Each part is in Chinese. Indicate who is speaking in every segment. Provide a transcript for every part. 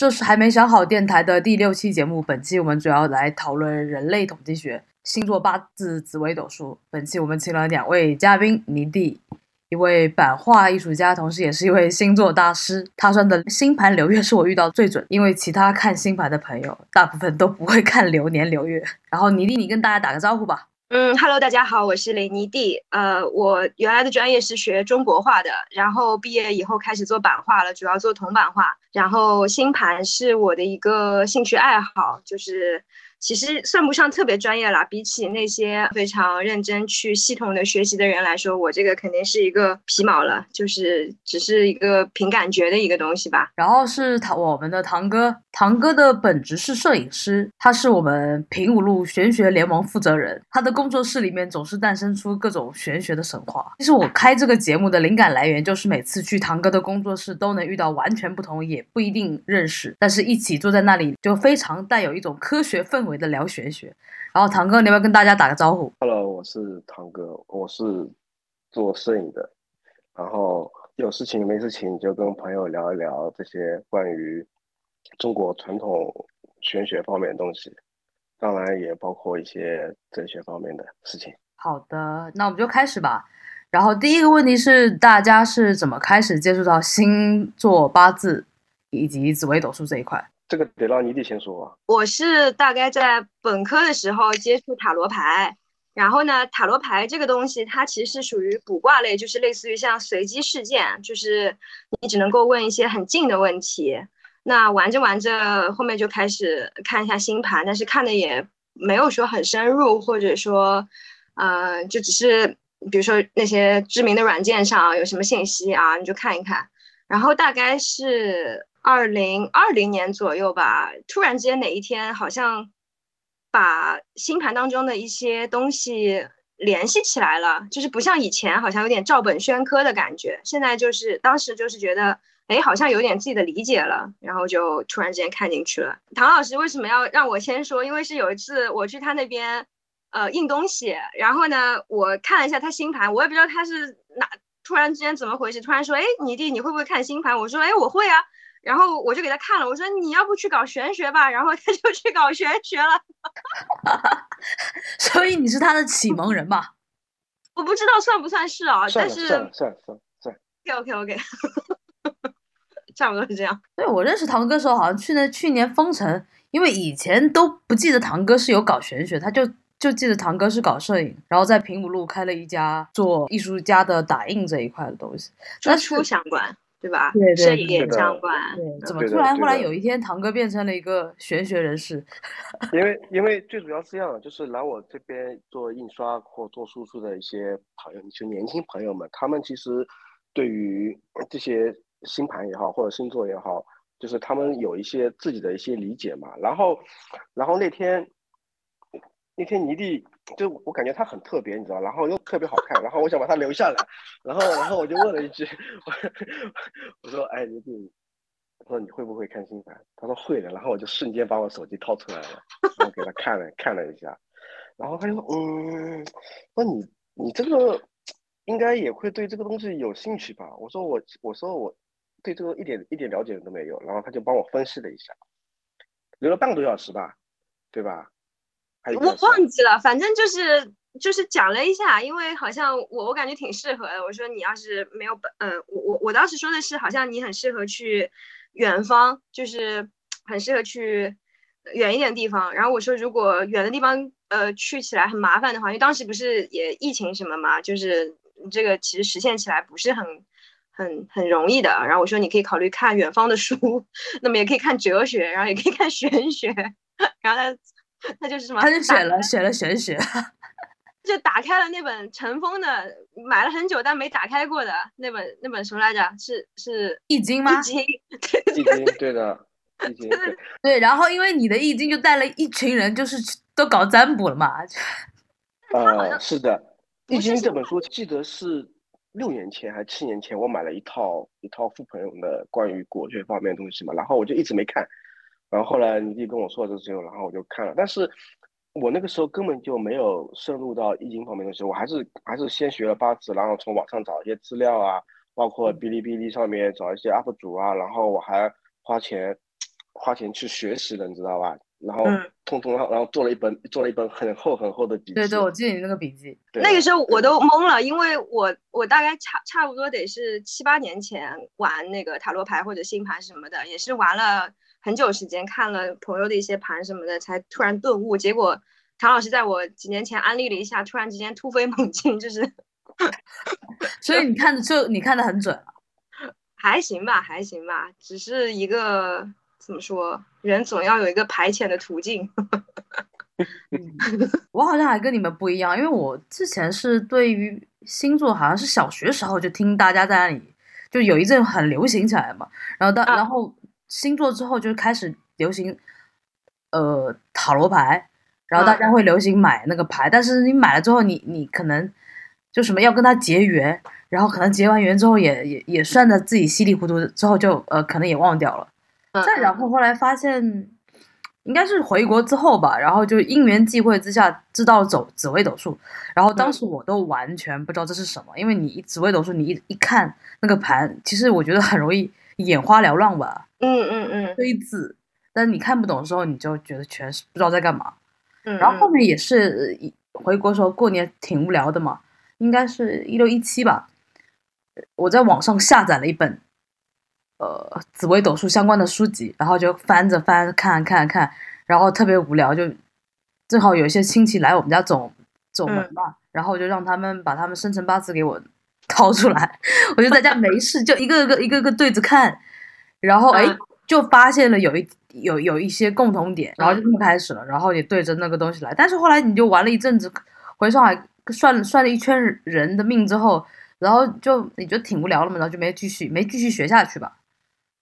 Speaker 1: 这是还没想好电台的第六期节目。本期我们主要来讨论人类统计学、星座、八字、紫微斗数。本期我们请了两位嘉宾：倪弟，一位版画艺术家，同时也是一位星座大师。他算的星盘流月是我遇到最准，因为其他看星盘的朋友大部分都不会看流年流月。然后倪弟，你跟大家打个招呼吧。
Speaker 2: 嗯，Hello，大家好，我是雷尼蒂。呃，我原来的专业是学中国画的，然后毕业以后开始做版画了，主要做铜版画。然后星盘是我的一个兴趣爱好，就是。其实算不上特别专业啦，比起那些非常认真去系统的学习的人来说，我这个肯定是一个皮毛了，就是只是一个凭感觉的一个东西吧。
Speaker 1: 然后是唐我们的堂哥，堂哥的本职是摄影师，他是我们平五路玄学联盟负责人，他的工作室里面总是诞生出各种玄学的神话。其实我开这个节目的灵感来源就是每次去堂哥的工作室都能遇到完全不同，也不一定认识，但是一起坐在那里就非常带有一种科学氛围。的聊玄学，然后堂哥，你要不要跟大家打个招呼
Speaker 3: ？Hello，我是堂哥，我是做摄影的，然后有事情没事情就跟朋友聊一聊这些关于中国传统玄学方面的东西，当然也包括一些哲学方面的事情。
Speaker 1: 好的，那我们就开始吧。然后第一个问题是，大家是怎么开始接触到星座、八字以及紫微斗数这一块？
Speaker 3: 这个得让你得先说啊。
Speaker 2: 我是大概在本科的时候接触塔罗牌，然后呢，塔罗牌这个东西它其实是属于卜卦类，就是类似于像随机事件，就是你只能够问一些很近的问题。那玩着玩着，后面就开始看一下星盘，但是看的也没有说很深入，或者说，呃，就只是比如说那些知名的软件上有什么信息啊，你就看一看。然后大概是。二零二零年左右吧，突然之间哪一天，好像把星盘当中的一些东西联系起来了，就是不像以前，好像有点照本宣科的感觉。现在就是当时就是觉得，哎，好像有点自己的理解了，然后就突然之间看进去了。唐老师为什么要让我先说？因为是有一次我去他那边，呃，印东西，然后呢，我看了一下他星盘，我也不知道他是哪，突然之间怎么回事，突然说，哎，你弟你会不会看星盘？我说，哎，我会啊。然后我就给他看了，我说你要不去搞玄学吧，然后他 就去搞玄学了。
Speaker 1: 所以你是他的启蒙人吧？
Speaker 2: 我不知道算不算是啊，但是
Speaker 3: 算算算算。
Speaker 2: OK OK OK，差不多是这样。
Speaker 1: 对，我认识堂哥的时候，好像去年去年封城，因为以前都不记得堂哥是有搞玄学，他就就记得堂哥是搞摄影，然后在平武路开了一家做艺术家的打印这一块的东西，
Speaker 2: 跟书相关。对吧？
Speaker 1: 对对
Speaker 2: 对，相关。
Speaker 1: 怎么突然后来有一天，堂哥变成了一个玄学人士？
Speaker 3: 因为因为最主要是这样，就是来我这边做印刷或做输出的一些朋友，就年轻朋友们，他们其实对于这些星盘也好，或者星座也好，就是他们有一些自己的一些理解嘛。然后，然后那天。那天泥地就我感觉他很特别，你知道，然后又特别好看，然后我想把他留下来，然后然后我就问了一句，我说哎泥地，我说你会不会看星盘？他说会的，然后我就瞬间把我手机掏出来了，然后给他看了看了一下，然后他就说嗯，说你你这个应该也会对这个东西有兴趣吧？我说我我说我对这个一点一点了解都没有，然后他就帮我分析了一下，留了半个多小时吧，对吧？
Speaker 2: 我忘记了，反正就是就是讲了一下，因为好像我我感觉挺适合的。我说你要是没有本，呃，我我我当时说的是，好像你很适合去远方，就是很适合去远一点地方。然后我说，如果远的地方，呃，去起来很麻烦的话，因为当时不是也疫情什么嘛，就是这个其实实现起来不是很很很容易的。然后我说，你可以考虑看远方的书，那么也可以看哲学，然后也可以看玄学，然后他。他就是什么？
Speaker 1: 他就选了选了玄学，
Speaker 2: 就打开了那本尘封的，买了很久但没打开过的那本那本什么来着？是是《
Speaker 1: 易经》吗？
Speaker 2: 易经，
Speaker 3: 易经，对的，易经。
Speaker 1: 对，然后因为你的易经就带了一群人，就是都搞占卜了嘛。
Speaker 3: 呃，是的，《易经》这本书记得是六年前还是七年前，我买了一套一套傅朋友的关于国学方面的东西嘛，然后我就一直没看。然后后来你弟跟我说了之后，然后我就看了，但是我那个时候根本就没有深入到易经方面的东西，我还是还是先学了八字，然后从网上找一些资料啊，包括哔哩哔哩上面找一些 UP 主啊，然后我还花钱花钱去学习的，你知道吧？然后
Speaker 2: 嗯
Speaker 3: 通通，然后做了一本做了一本很厚很厚的笔记。
Speaker 1: 对对，我记得你那个笔记。
Speaker 2: 那个时候我都懵了，因为我我大概差差不多得是七八年前玩那个塔罗牌或者星盘什么的，也是玩了很久时间，看了朋友的一些盘什么的，才突然顿悟。结果唐老师在我几年前安利了一下，突然之间突飞猛进，就是
Speaker 1: 所以你看的就你看的很准了。
Speaker 2: 还行吧，还行吧，只是一个怎么说，人总要有一个排遣的途径。
Speaker 1: 我好像还跟你们不一样，因为我之前是对于星座好像是小学时候就听大家在那里，就有一阵很流行起来嘛，然后到、
Speaker 2: 啊
Speaker 1: 然后星座之后就开始流行，呃塔罗牌，然后大
Speaker 2: 嗯
Speaker 1: 家会流行买那个牌，但是你买了之后你你可能就什么要跟他结缘，然后可能结完缘之后也也也算的自己稀里糊涂，之后就呃可能也忘掉了。
Speaker 2: 嗯
Speaker 1: 再然后后来发现，应该是回国之后吧，然后就因缘际会之下知道走紫微斗数，然后当时我都完全不知道这是什么，因为你紫微斗数你一一看那个盘，其实我觉得很容易眼花缭乱吧，
Speaker 2: 嗯嗯嗯。
Speaker 1: 堆字，但是你看不懂的时候，你就觉得全是不知道在干嘛。
Speaker 2: 嗯，
Speaker 1: 然后后面也是一回国时候过年挺无聊的嘛，应该是一六一七吧，我在网上下载了一本呃紫微斗数相关的书籍，然后就翻着翻看看看，然后特别无聊，就正好有一些亲戚来我们家走走门嘛，然后我就让他们把他们生辰八字给我掏出来，我就在家没事就一个个一个个对着看，然后哎
Speaker 2: 嗯
Speaker 1: 就发现了有一有有一些共同点，然后就这么开始了，然后也对着那个东西来，但是后来你就玩了一阵子，回上海算算了一圈人的命之后，然后就你觉得挺无聊了嘛，然后就没继续没继续学下去吧。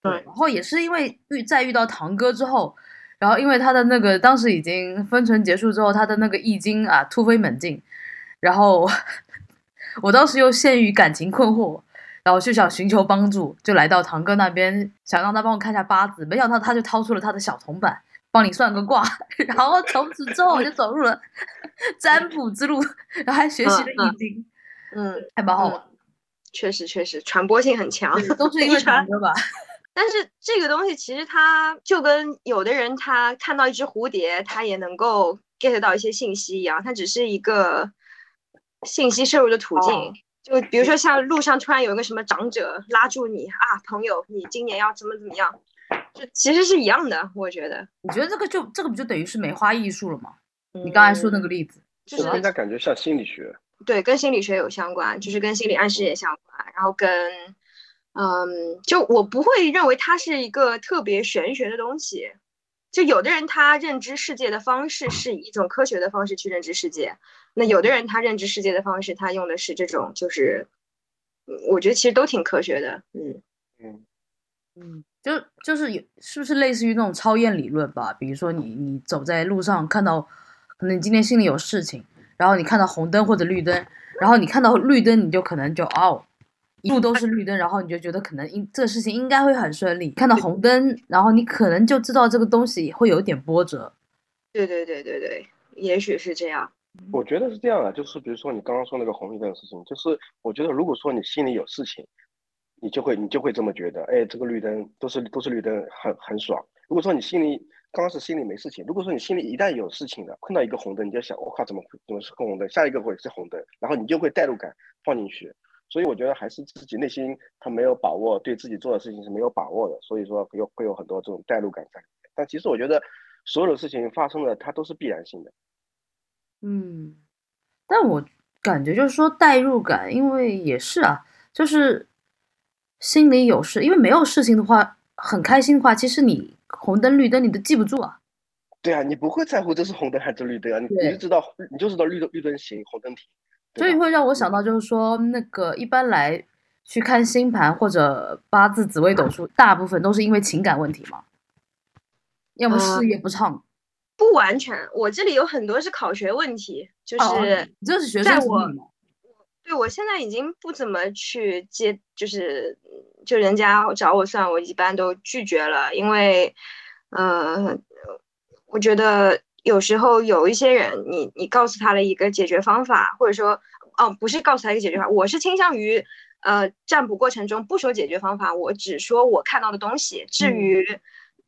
Speaker 2: 对。
Speaker 1: 然后也是因为遇再遇到堂哥之后，然后因为他的那个当时已经分成结束之后，他的那个易经啊突飞猛进，然后 我当时又陷于感情困惑，然后就想寻求帮助，就来到堂哥那边，想让他帮我看一下八字，没想到他就掏出了他的小铜板，帮你算个卦，然后从此之后我就走入了占卜之路，然后还学习了易经，
Speaker 2: 嗯，
Speaker 1: 还蛮好玩。
Speaker 2: 确实确实传播性很强。
Speaker 1: 都是因为堂哥吧？
Speaker 2: 但是这个东西其实它就跟有的人他看到一只蝴蝶，他也能够 get 到一些信息一样，它只是一个信息摄入的途径。
Speaker 1: 哦
Speaker 2: 就比如说像路上突然有一个什么长者拉住你啊，朋友，你今年要怎么怎么样，就其实是一样的，我觉得。
Speaker 1: 你觉得这个就这个不就等于是梅花艺术了吗？你刚才说那
Speaker 2: 嗯
Speaker 1: 个例子，
Speaker 2: 就是
Speaker 3: 应该感觉像心理学。
Speaker 2: 对，跟心理学有相关，就是跟心理暗示也相关，然后跟，嗯，就我不会认为它是一个特别玄学的东西。就有的人他认知世界的方式是以一种科学的方式去认知世界，那有的人他认知世界的方式，他用的是这种，就是，嗯我觉得其实都挺科学的，嗯。
Speaker 3: 嗯，
Speaker 1: 嗯，就就是有是不是类似于那种超验理论吧？比如说你你走在路上看到，可能你今天心里有事情，然后你看到红灯或者绿灯，然后你看到绿灯你就可能就哦，一路都是绿灯，然后你就觉得可能应这个事情应该会很顺利。看到红灯，然后你可能就知道这个东西会有点波折。
Speaker 2: 对对对对对，也许是这样，
Speaker 3: 我觉得是这样的，就是比如说你刚刚说那个红绿灯的事情，就是我觉得如果说你心里有事情，你就会你就会这么觉得，哎，这个绿灯都是都是绿灯，很很爽。如果说你心里刚开始心里没事情，如果说你心里一旦有事情了，碰到一个红灯，你就想，我靠，怎么会怎么是红灯？下一个会是红灯，然后你就会代入感放进去。所以我觉得还是自己内心他没有把握，对自己做的事情是没有把握的，所以说会有会有很多这种代入感在里面。但其实我觉得所有的事情发生了，它都是必然性的。
Speaker 1: 嗯，但我感觉就是说代入感，因为也是啊，就是心里有事，因为没有事情的话，很开心的话，其实你红灯绿灯你都记不住啊。
Speaker 3: 对啊，你不会在乎这是红灯还是绿灯啊，你你就知道你就知道绿灯绿灯行，红灯停，
Speaker 1: 所以会让我想到，就是说那个一般来去看星盘或者八字、紫微斗数，大部分都是因为情感问题嘛，要么
Speaker 2: 呃
Speaker 1: 事业不畅，
Speaker 2: 不完全，我这里有很多是考学问题，就
Speaker 1: 哦
Speaker 2: 是。
Speaker 1: 你这是学
Speaker 2: 在我
Speaker 1: 生心理嘛？
Speaker 2: 对，我现在已经不怎么去接，就是就人家找我算，我一般都拒绝了，因为，呃，我觉得有时候有一些人，你你告诉他了一个解决方法，或者说，哦，不是告诉他一个解决方法，我是倾向于，呃，占卜过程中不说解决方法，我只说我看到的东西。至
Speaker 1: 嗯
Speaker 2: 于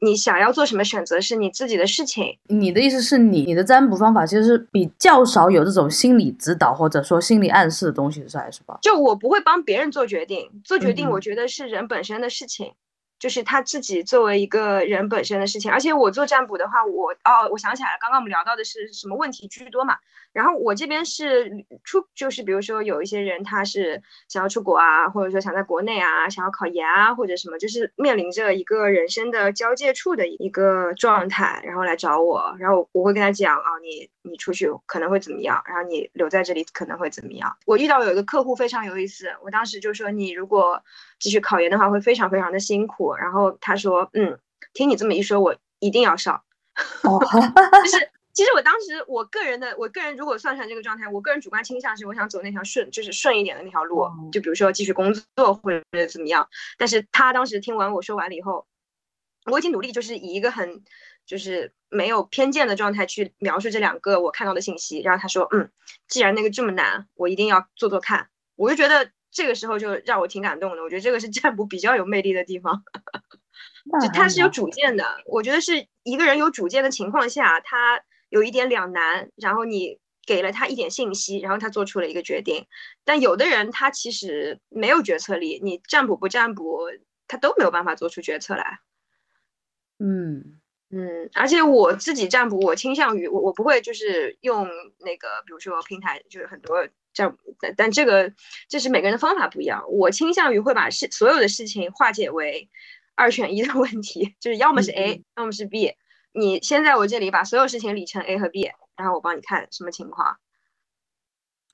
Speaker 2: 你想要做什么选择是你自己的事情。
Speaker 1: 你的意思是你你的占卜方法其实是比较少有这种心理指导或者说心理暗示的东西在，是吧？
Speaker 2: 就我不会帮别人做决定，做决定
Speaker 1: 嗯
Speaker 2: 我觉得是人本身的事情。就是他自己作为一个人本身的事情，而且我做占卜的话，我哦，我想起来了，刚刚我们聊到的是什么问题居多嘛？然后我这边是出，就是比如说有一些人他是想要出国啊，或者说想在国内啊，想要考研啊，或者什么，就是面临着一个人生的交界处的一个状态，然后来找我，然后我会跟他讲啊，你你出去可能会怎么样，然后你留在这里可能会怎么样。我遇到有一个客户非常有意思，我当时就说你如果继续考研的话会非常非常的辛苦，然后他说嗯，听你这么一说，我一定要上。
Speaker 1: 哦，
Speaker 2: 就是其实我当时我个人的，我个人如果算出来这个状态，我个人主观倾向是我想走那条顺，就是顺一点的那条路，
Speaker 1: 哦
Speaker 2: 就比如说继续工作或者怎么样。但是他当时听完我说完了以后，我已经努力就是以一个很就是没有偏见的状态去描述这两个我看到的信息，然后他说，嗯，既然那个这么难，我一定要做做看。我就觉得这个时候就让我挺感动的，我觉得这个是占卜比较有魅力的地方。就他是有主见的，我觉得是一个人有主见的情况下，他有一点两难，然后你给了他一点信息，然后他做出了一个决定。但有的人他其实没有决策力，你占卜不占卜，他都没有办法做出决策来。
Speaker 1: 嗯
Speaker 2: 嗯，而且我自己占卜，我倾向于我我不会就是用那个，比如说平台，就是很多占卜，但但这个这是每个人的方法不一样。我倾向于会把事所有的事情化解为二选一的问题，就是要么是 A，、要么是 B。你先在我这里把所有事情理成 A 和 B，然后我帮你看什么情况。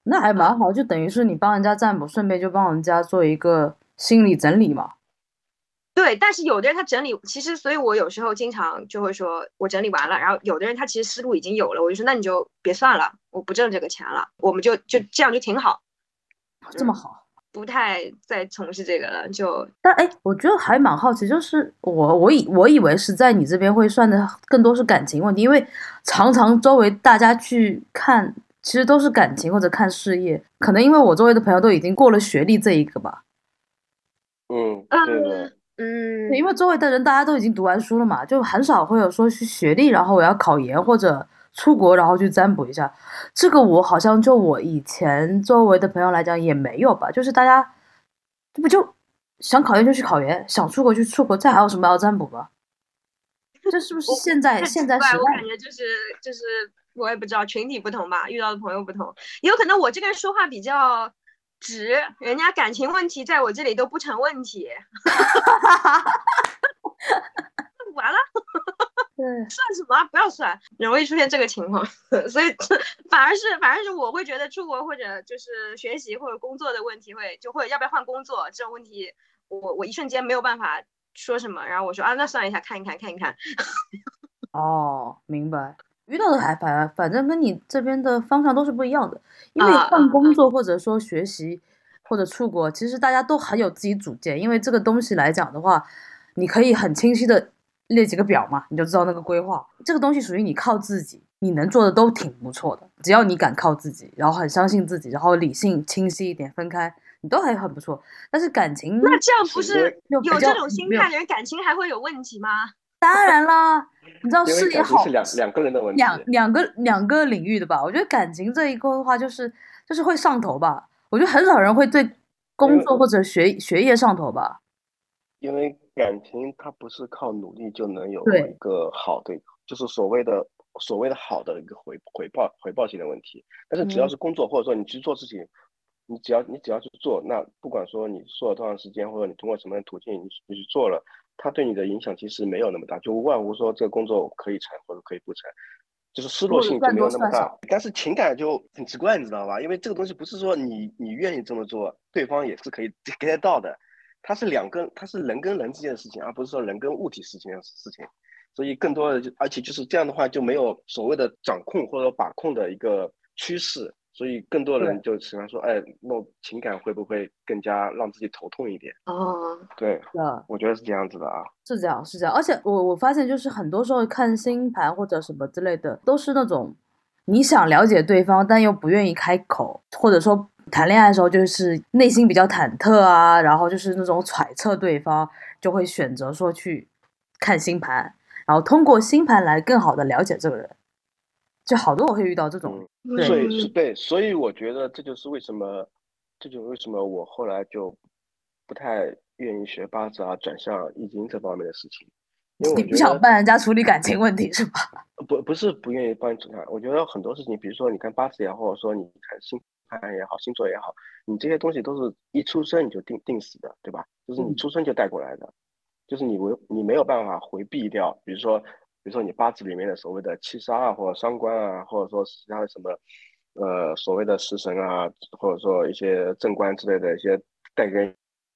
Speaker 1: 那还蛮好，就等于是你帮人家占卜，顺便就帮人家做一个心理整理嘛。
Speaker 2: 对，但是有的人他整理，其实所以，我有时候经常就会说，我整理完了，然后有的人他其实思路已经有了，我就说那你就别算了，我不挣这个钱了，我们就就这样就挺好，
Speaker 1: 这么好。
Speaker 2: 不太再从事这个了，就
Speaker 1: 但哎，我觉得还蛮好奇，就是我我以我以为是在你这边会算的更多是感情问题，因为常常周围大家去看，其实都是感情或者看事业，可能因为我周围的朋友都已经过了学历这一个吧，
Speaker 3: 嗯，对的，
Speaker 2: 嗯
Speaker 1: 对，因为周围的人大家都已经读完书了嘛，就很少会有说去学历，然后我要考研或者出国，然后去占卜一下。这个我好像就我以前周围的朋友来讲也没有吧，就是大家这不就想考研就去考研，想出国就出国，这还有什么要占卜吗？这是不是现在现在时
Speaker 2: 奇怪我感？觉就是就是我也不知道群体不同吧，遇到的朋友不同，也有可能我这个人说话比较直，人家感情问题在我这里都不成问题，完了。
Speaker 1: 对，
Speaker 2: 算什么啊？不要算，容易出现这个情况，所以反而是反而是我会觉得出国或者就是学习或者工作的问题会就会要不要换工作这种问题，我我一瞬间没有办法说什么，然后我说啊那算一下看一看看一看，
Speaker 1: 哦，明白。遇到的还反反正跟你这边的方向都是不一样的，因为
Speaker 2: 啊
Speaker 1: 换工作或者说学习或者出国，其实大家都很有自己主见。因为这个东西来讲的话，你可以很清晰的列几个表嘛，你就知道那个规划。这个东西属于你靠自己，你能做的都挺不错的。只要你敢靠自己，然后很相信自己，然后理性清晰一点分开，你都还很不错。但是感情
Speaker 2: 那这样不
Speaker 3: 是
Speaker 2: 有这种心态的人感情还会有问题吗？
Speaker 1: 当然啦，你知道事业好
Speaker 3: 是两两个人的问题。
Speaker 1: 两两个两个领域的吧。我觉得感情这一个的话，就是就是会上头吧。我觉得很少人会对工作或者学学业上头吧。
Speaker 3: 因为感情它不是靠努力就能有一个好的，就是所谓的所谓的好的一个回回报回报性的问题。但是只要
Speaker 1: 嗯
Speaker 3: 是工作，或者说你去做事情，你只要你只要去做，那不管说你做了多长时间，或者你通过什么样的途径你你去做了，它对你的影响其实没有那么大，就无外乎说这个工作可以成或者可以不成。就是失落性就没有那么大但是情感就很奇怪，你知道吧？因为这个东西不是说你你愿意这么做，对方也是可以 get 到的。它是两个，它是人跟人之间的事情，而不是说人跟物体事情的事情。所以更多的就，而且就是这样的话，就没有所谓的掌控或者把控的一个趋势。所以更多人就喜欢说，哎，那情感会不会更加让自己头痛一点？
Speaker 2: 哦，
Speaker 3: 对，
Speaker 1: 是啊，
Speaker 3: 我觉得是这样子的啊。
Speaker 1: 是这样，是这样。而且我我发现，就是很多时候看星盘或者什么之类的，都是那种你想了解对方，但又不愿意开口，或者说谈恋爱的时候就是内心比较忐忑啊，然后就是那种揣测对方，就会选择说去看星盘，然后通过星盘来更好的了解这个人。就好多我会遇到这种，
Speaker 3: 嗯，所以对，所以我觉得这就是为什么，这就是为什么我后来就不太愿意学八字啊，转向易经这方面的事情。因为
Speaker 1: 你不想帮人家处理感情问题是吧？
Speaker 3: 不，不是不愿意帮你处理。我觉得很多事情，比如说你看八字也好，或者说你看星盘也好，星座也好，你这些东西都是一出生你就定定死的，对吧？就是你出生就带过来的，就是你没你没有办法回避掉。比如说，比如说你八字里面的所谓的七杀啊，或者伤官啊，或者说其他的什么，呃，所谓的食神啊，或者说一些正官之类的一些带给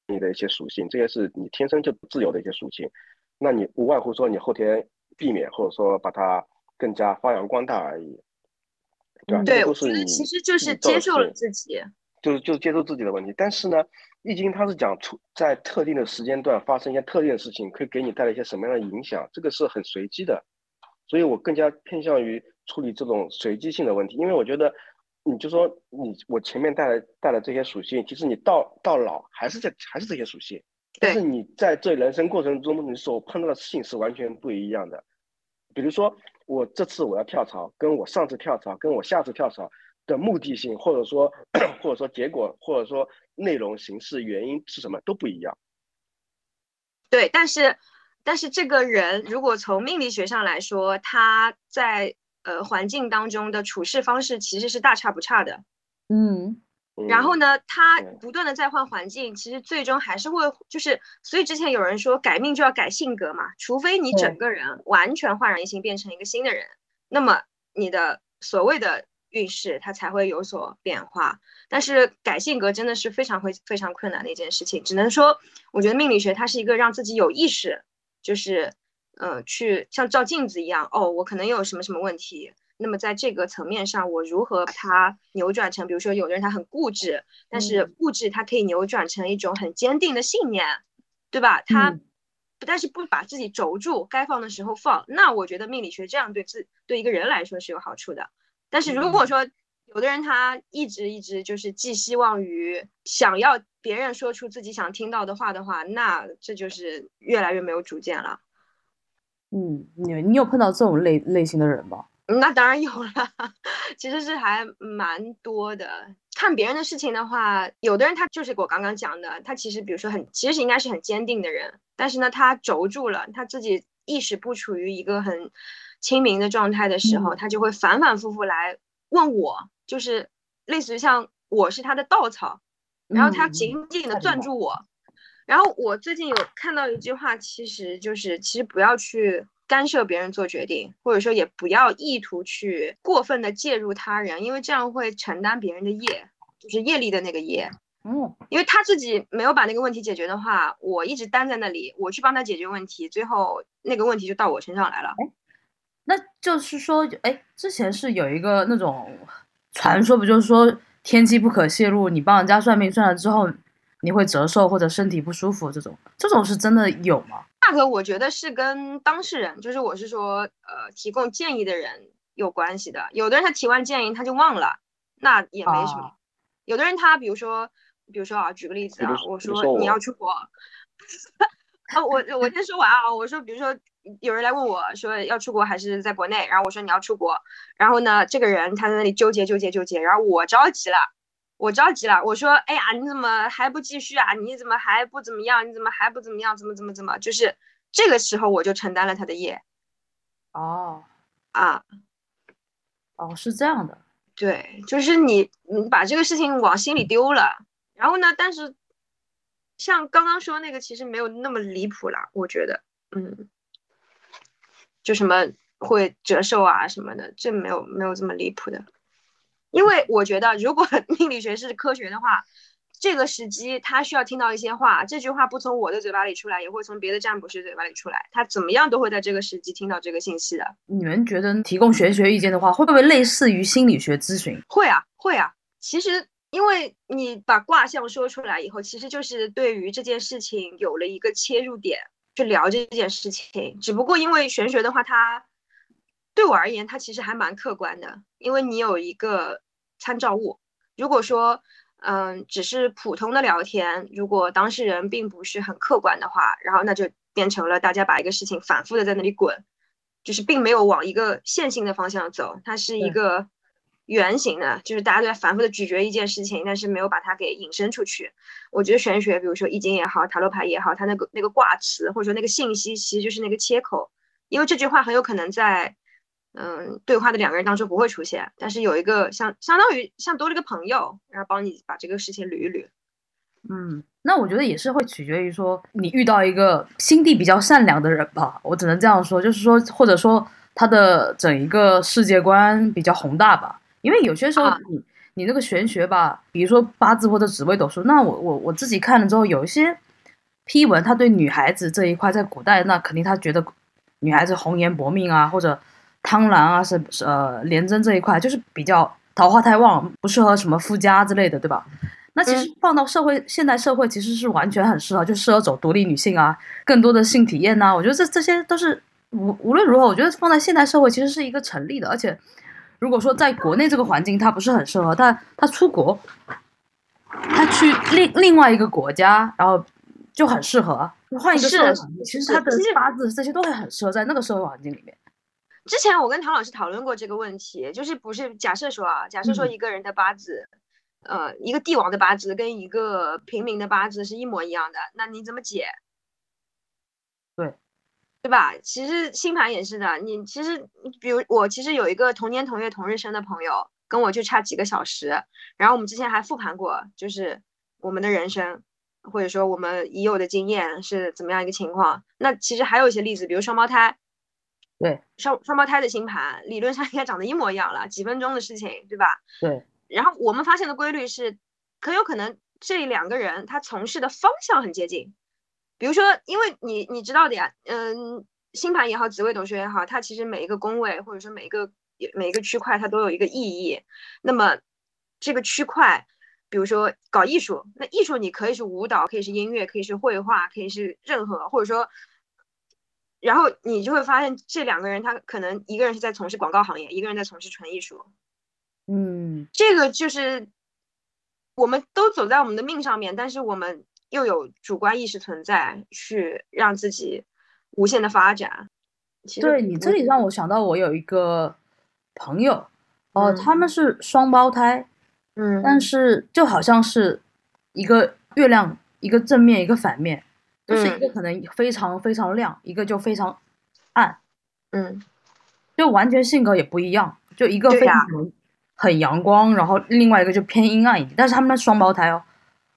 Speaker 3: 你的一些属性，这些是你天生就自有的一些属性。那你无外乎说你后天避免，或者说把它更加发扬光大而已，对吧？
Speaker 2: 对，
Speaker 3: 都是你
Speaker 2: 其实就是接受了自己，
Speaker 3: 就是就是接受自己的问题。但是呢，易经它是讲出在特定的时间段发生一些特定的事情，可以给你带来一些什么样的影响，这个是很随机的。所以我更加偏向于处理这种随机性的问题，因为我觉得，你就说你我前面带来带来这些属性，其实你到到老还是这还是这些属性。但是你在这人生过程中，你所碰到的事情是完全不一样的。比如说，我这次我要跳槽，跟我上次跳槽，跟我下次跳槽的目的性，或者说或者说结果，或者说内容、形式、原因是什么都不一样。
Speaker 2: 对，但是但是这个人如果从命理学上来说，他在呃环境当中的处事方式其实是大差不差的。
Speaker 1: 嗯。
Speaker 2: 然后呢，他不断的在换环境，其实最终还是会就是，所以之前有人说改命就要改性格嘛，除非你整个人完全焕然一新，变成一个新的人，那么你的所谓的运势它才会有所变化。但是改性格真的是非常会非常困难的一件事情，只能说，我觉得命理学它是一个让自己有意识，就是，呃，去像照镜子一样，哦，我可能有什么什么问题。那么在这个层面上，我如何把它扭转成，比如说有的人他很固执，但是固执他可以扭转成一种很坚定的信念，对吧？他，但是不把自己轴住，该放的时候放。那我觉得命理学这样对自对一个人来说是有好处的。但是如果说有的人他一直一直就是寄希望于想要别人说出自己想听到的话的话，那这就是越来越没有主见了。
Speaker 1: 嗯，你你有碰到这种类类型的人吗？
Speaker 2: 那当然有了，其实是还蛮多的。看别人的事情的话，有的人他就是我刚刚讲的，他其实比如说很，其实应该是很坚定的人，但是呢，他轴住了，他自己意识不处于一个很清明的状态的时候，他就会反反复复来问我，就是类似于像我是他的稻草，然后他紧紧的攥住我。然后我最近有看到一句话，其实就是其实不要去。干涉别人做决定，或者说也不要意图去过分的介入他人，因为这样会承担别人的业，就是业力的那个业。
Speaker 1: 嗯，
Speaker 2: 因为他自己没有把那个问题解决的话，我一直担在那里，我去帮他解决问题，最后那个问题就到我身上来了。
Speaker 1: 那就是说，哎，之前是有一个那种传说，不就是说天机不可泄露，你帮人家算命算了之后，你会折寿或者身体不舒服这种，这种是真的有吗？
Speaker 2: 那个我觉得是跟当事人，就是我是说，呃，提供建议的人有关系的。有的人他提完建议他就忘了，那也没什么。有的人他比如说，比如说啊，举个例子啊，我说你要出国，啊，我我先说完啊，我说比如说有人来问我说要出国还是在国内，然后我说你要出国，然后呢，这个人他在那里纠结纠结纠结，然后我着急了。我着急了，我说：“哎呀，你怎么还不继续啊？你怎么还不怎么样？你怎么还不怎么样？怎么怎么怎么？就是这个时候我就承担了他的业。”
Speaker 1: 哦，
Speaker 2: 啊，
Speaker 1: 哦，是这样的，
Speaker 2: 对，就是你你把这个事情往心里丢了，然后呢，但是像刚刚说那个，其实没有那么离谱了，我觉得，嗯，就什么会折寿啊什么的，这没有没有这么离谱的。因为我觉得，如果 命理学是科学的话，这个时机他需要听到一些话，这句话不从我的嘴巴里出来，也会从别的占卜师嘴巴里出来，他怎么样都会在这个时机听到这个信息的。
Speaker 1: 你们觉得提供玄学意见的话，会不会类似于心理学咨询？
Speaker 2: 会啊，会啊。其实，因为你把卦象说出来以后，其实就是对于这件事情有了一个切入点去聊这件事情。只不过因为玄学的话，它。对我而言，它其实还蛮客观的，因为你有一个参照物。如果说，嗯，只是普通的聊天，如果当事人并不是很客观的话，然后那就变成了大家把一个事情反复的在那里滚，就是并没有往一个线性的方向走，它是一个圆形的，就是大家都在反复的咀嚼一件事情，但是没有把它给引申出去。我觉得玄学，比如说易经也好，塔罗牌也好，它那个那个卦词或者说那个信息，其实就是那个切口，因为这句话很有可能在。嗯，对话的两个人当中不会出现，但是有一个像相当于像多了一个朋友，然后帮你把这个事情捋一捋。
Speaker 1: 嗯，那我觉得也是会取决于说你遇到一个心地比较善良的人吧，我只能这样说，就是说或者说他的整一个世界观比较宏大吧。因为有些时候你你那个玄学吧，比如说八字或者紫微斗数，那我我我自己看了之后，有一些批文，他对女孩子这一块，在古代那肯定他觉得女孩子红颜薄命啊，或者。贪婪啊，是呃，廉贞这一块就是比较桃花太旺，不适合什么夫家之类的，对吧？那其实放到社会现代社会，其实是完全很适合，就适合走独立女性啊，更多的性体验呐。我觉得这这些都是无无论如何，我觉得放在现代社会其实是一个成立的。而且如果说在国内这个环境他不是很适合，但他出国，他去另另外一个国家，然后就很适合换一个社会环境。其实他的八字这些都会很适合在那个社会环境里面。
Speaker 2: 之前我跟唐老师讨论过这个问题，就是不是假设说啊，假设说一个人的八字，呃，一个帝王的八字跟一个平民的八字是一模一样的，那你怎么解？
Speaker 1: 对，
Speaker 2: 吧？其实星盘也是的，你其实，比如我其实有一个同年同月同日生的朋友，跟我就差几个小时，然后我们之前还复盘过，就是我们的人生，或者说我们已有的经验是怎么样一个情况。那其实还有一些例子，比如双胞胎。
Speaker 1: 对
Speaker 2: 双双胞胎的星盘理论上应该长得一模一样了，几分钟的事情，对吧？
Speaker 1: 对。
Speaker 2: 然后我们发现的规律是，很有可能这两个人他从事的方向很接近。比如说，因为你你知道的呀，嗯，星盘也好，紫微斗数也好，它其实每一个宫位或者说每一个每一个区块它都有一个意义。那么这个区块，比如说搞艺术，那艺术你可以是舞蹈，可以是音乐，可以是绘画，可以是任何，或者说。然后你就会发现，这两个人他可能一个人是在从事广告行业，一个人在从事纯艺术。
Speaker 1: 嗯，
Speaker 2: 这个就是我们都走在我们的命上面，但是我们又有主观意识存在，去让自己无限的发展。
Speaker 1: 对你这里让我想到，我有一个朋友，哦，他们是双胞胎，
Speaker 2: 嗯，
Speaker 1: 但是就好像是一个月亮，一个正面，一个反面。就是一个可能非常非常亮，一个就非常暗，
Speaker 2: 嗯，
Speaker 1: 就完全性格也不一样，就一个非常很阳光，然后另外一个就偏阴暗一点，但是他们双胞胎哦。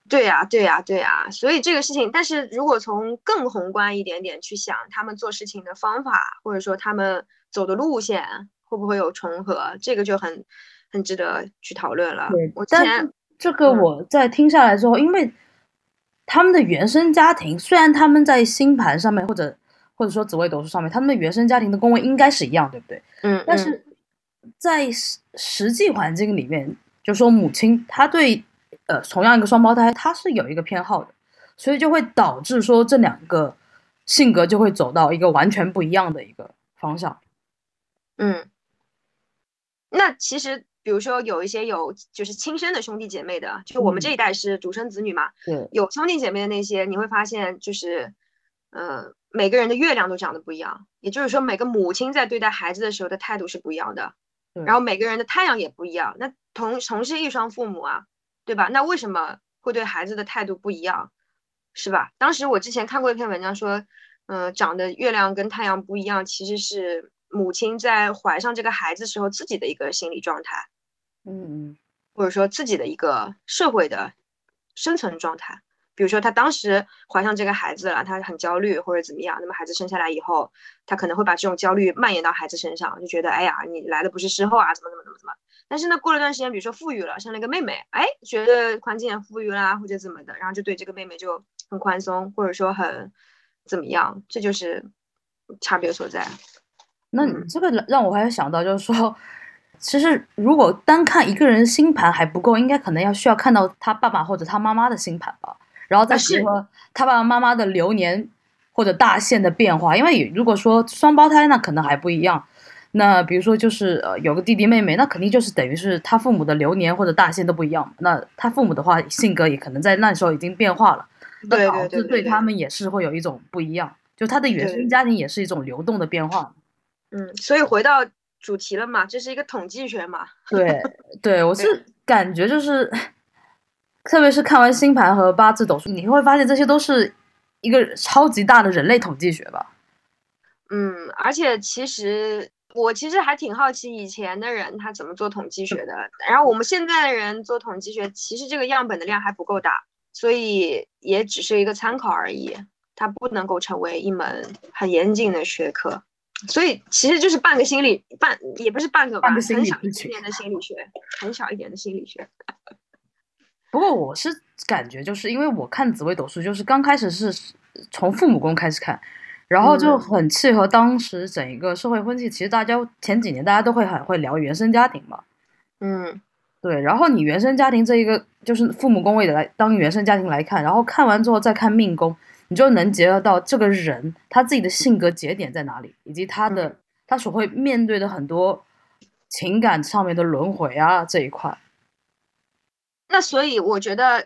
Speaker 2: 对呀，对呀，对呀，所以这个事情，但是如果从更宏观一点点去想，他们做事情的方法，或者说他们走的路线会不会有重合，这个就很很值得去讨论了。
Speaker 1: 对，
Speaker 2: 我
Speaker 1: 但是这个我在听下来之后，因为。他们的原生家庭虽然他们在星盘上面或者或者说紫微斗数上面，他们的原生家庭的宫位应该是一样，对不对？
Speaker 2: 嗯。
Speaker 1: 但是在实实际环境里面，就说母亲她对呃同样一个双胞胎，他是有一个偏好的，所以就会导致说这两个性格就会走到一个完全不一样的一个方向。
Speaker 2: 嗯。那其实。比如说有一些有就是亲生的兄弟姐妹的，就我们这一代是独生子女嘛，
Speaker 1: 对，
Speaker 2: 有兄弟姐妹的那些，你会发现就是，呃，每个人的月亮都长得不一样，也就是说每个母亲在对待孩子的时候的态度是不一样的，然后每个人的太阳也不一样。那同同是一双父母啊，对吧？那为什么会对孩子的态度不一样，是吧？当时我之前看过一篇文章说，嗯，长得月亮跟太阳不一样，其实是母亲在怀上这个孩子时候自己的一个心理状态。
Speaker 1: 嗯嗯，
Speaker 2: 或者说自己的一个社会的生存状态，比如说他当时怀上这个孩子了，他很焦虑或者怎么样，那么孩子生下来以后，他可能会把这种焦虑蔓延到孩子身上，就觉得哎呀，你来的不是时候啊，怎么怎么怎么怎么。但是呢，过了段时间，比如说富裕了，生了一个妹妹，哎，觉得环境也富裕啦，或者怎么的，然后就对这个妹妹就很宽松，或者说很怎么样，这就是差别所在。
Speaker 1: 那你这个让我还想到，就是说。其实，如果单看一个人星盘还不够，应该可能要需要看到他爸爸或者他妈妈的星盘吧，然后再比如说他爸爸妈妈的流年或者大限的变化。因为如果说双胞胎，那可能还不一样。那比如说就是呃有个弟弟妹妹，那肯定就是等于是他父母的流年或者大限都不一样。那他父母的话，性格也可能在那时候已经变化了，
Speaker 2: 那导致，
Speaker 1: 对他们也是会有一种不一样。就他的原生家庭也是一种流动的变化。
Speaker 2: 嗯，所以回到主题了嘛，这是一个统计学嘛。
Speaker 1: 对，对我是感觉就是，特别是看完星盘和八字斗数，你会发现这些都是一个超级大的人类统计学吧。
Speaker 2: 嗯，而且其实我其实还挺好奇以前的人他怎么做统计学的，然后我们现在的人做统计学，其实这个样本的量还不够大，所以也只是一个参考而已，它不能够成为一门很严谨的学科。所以其实就是半个心理，半也不是半个吧，
Speaker 1: 半个心
Speaker 2: 很小一点的心理学，很小一点的心理学。
Speaker 1: 不过我是感觉，就是因为我看紫微斗数，就是刚开始是从父母宫开始看，然后就
Speaker 2: 嗯
Speaker 1: 很契合当时整一个社会风气。其实大家前几年大家都会很会聊原生家庭嘛，
Speaker 2: 嗯
Speaker 1: 对。然后你原生家庭这一个就是父母宫位的来当原生家庭来看，然后看完之后再看命宫，你就能结合到这个人他自己的性格节点在哪里，以及他的、他所会面对的很多情感上面的轮回啊这一块。
Speaker 2: 那所以我觉得，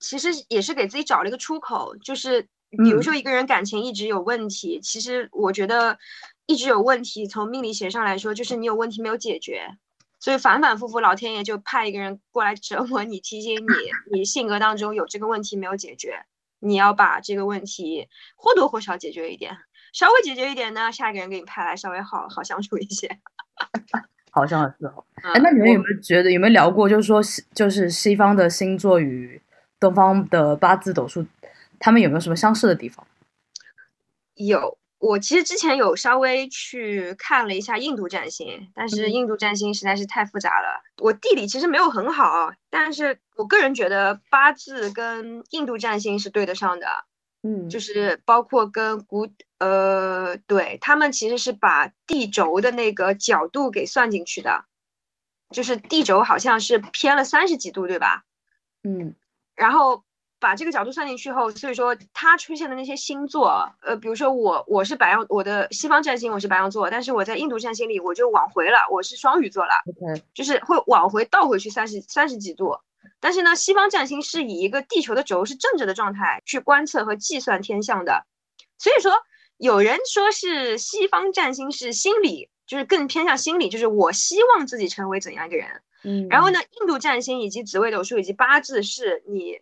Speaker 2: 其实也是给自己找了一个出口，就是比如
Speaker 1: 嗯
Speaker 2: 说一个人感情一直有问题，其实我觉得一直有问题，从命理学上来说，就是你有问题没有解决，所以反反复复，老天爷就派一个人过来折磨你，提醒你，你性格当中有这个问题没有解决，你要把这个问题或多或少解决一点，稍微解决一点呢，下一个人给你派来稍微好好相处一些。
Speaker 1: 好像是哦。
Speaker 2: 嗯
Speaker 1: 哎，那你们有
Speaker 2: 我
Speaker 1: 没有觉得有没有聊过，就是说西就是西方的星座与东方的八字斗数，他们有没有什么相似的地方？
Speaker 2: 有，我其实之前有稍微去看了一下印度占星，但是
Speaker 1: 嗯
Speaker 2: 印度占星实在是太复杂了。我地理其实没有很好，但是我个人觉得八字跟印度占星是对得上的，
Speaker 1: 嗯
Speaker 2: 就是包括跟古呃，对他们其实是把地轴的那个角度给算进去的，就是地轴好像是偏了三十几度，对吧？
Speaker 1: 嗯
Speaker 2: 然后把这个角度算进去后，所以说它出现的那些星座，呃，比如说我我是白羊，我的西方占星我是白羊座，但是我在印度占星里我就往回了，我是双鱼座了
Speaker 1: ，，OK，
Speaker 2: 就是会往回倒回去三十三十几度。但是呢，西方占星是以一个地球的轴是正着的状态去观测和计算天象的，所以说有人说是西方占星是心理，就是更偏向心理，就是我希望自己成为怎样一个人。
Speaker 1: 嗯，
Speaker 2: 然后呢，印度占星以及紫微斗数以及八字是你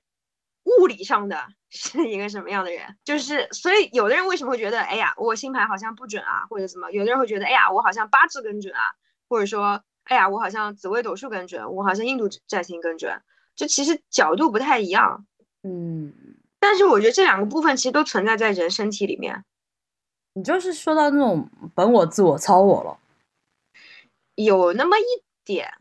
Speaker 2: 物理上的是一个什么样的人，就是所以有的人为什么会觉得，哎呀，我星盘好像不准啊，或者怎么？有的人会觉得，哎呀，我好像八字更准啊，或者说，哎呀，我好像紫微斗数更准，我好像印度占星更准，就其实角度不太一样。
Speaker 1: 嗯，
Speaker 2: 但是我觉得这两个部分其实都存在在人身体里面，
Speaker 1: 你就是说到那种本我、自我、超我了。
Speaker 2: 有那么一点，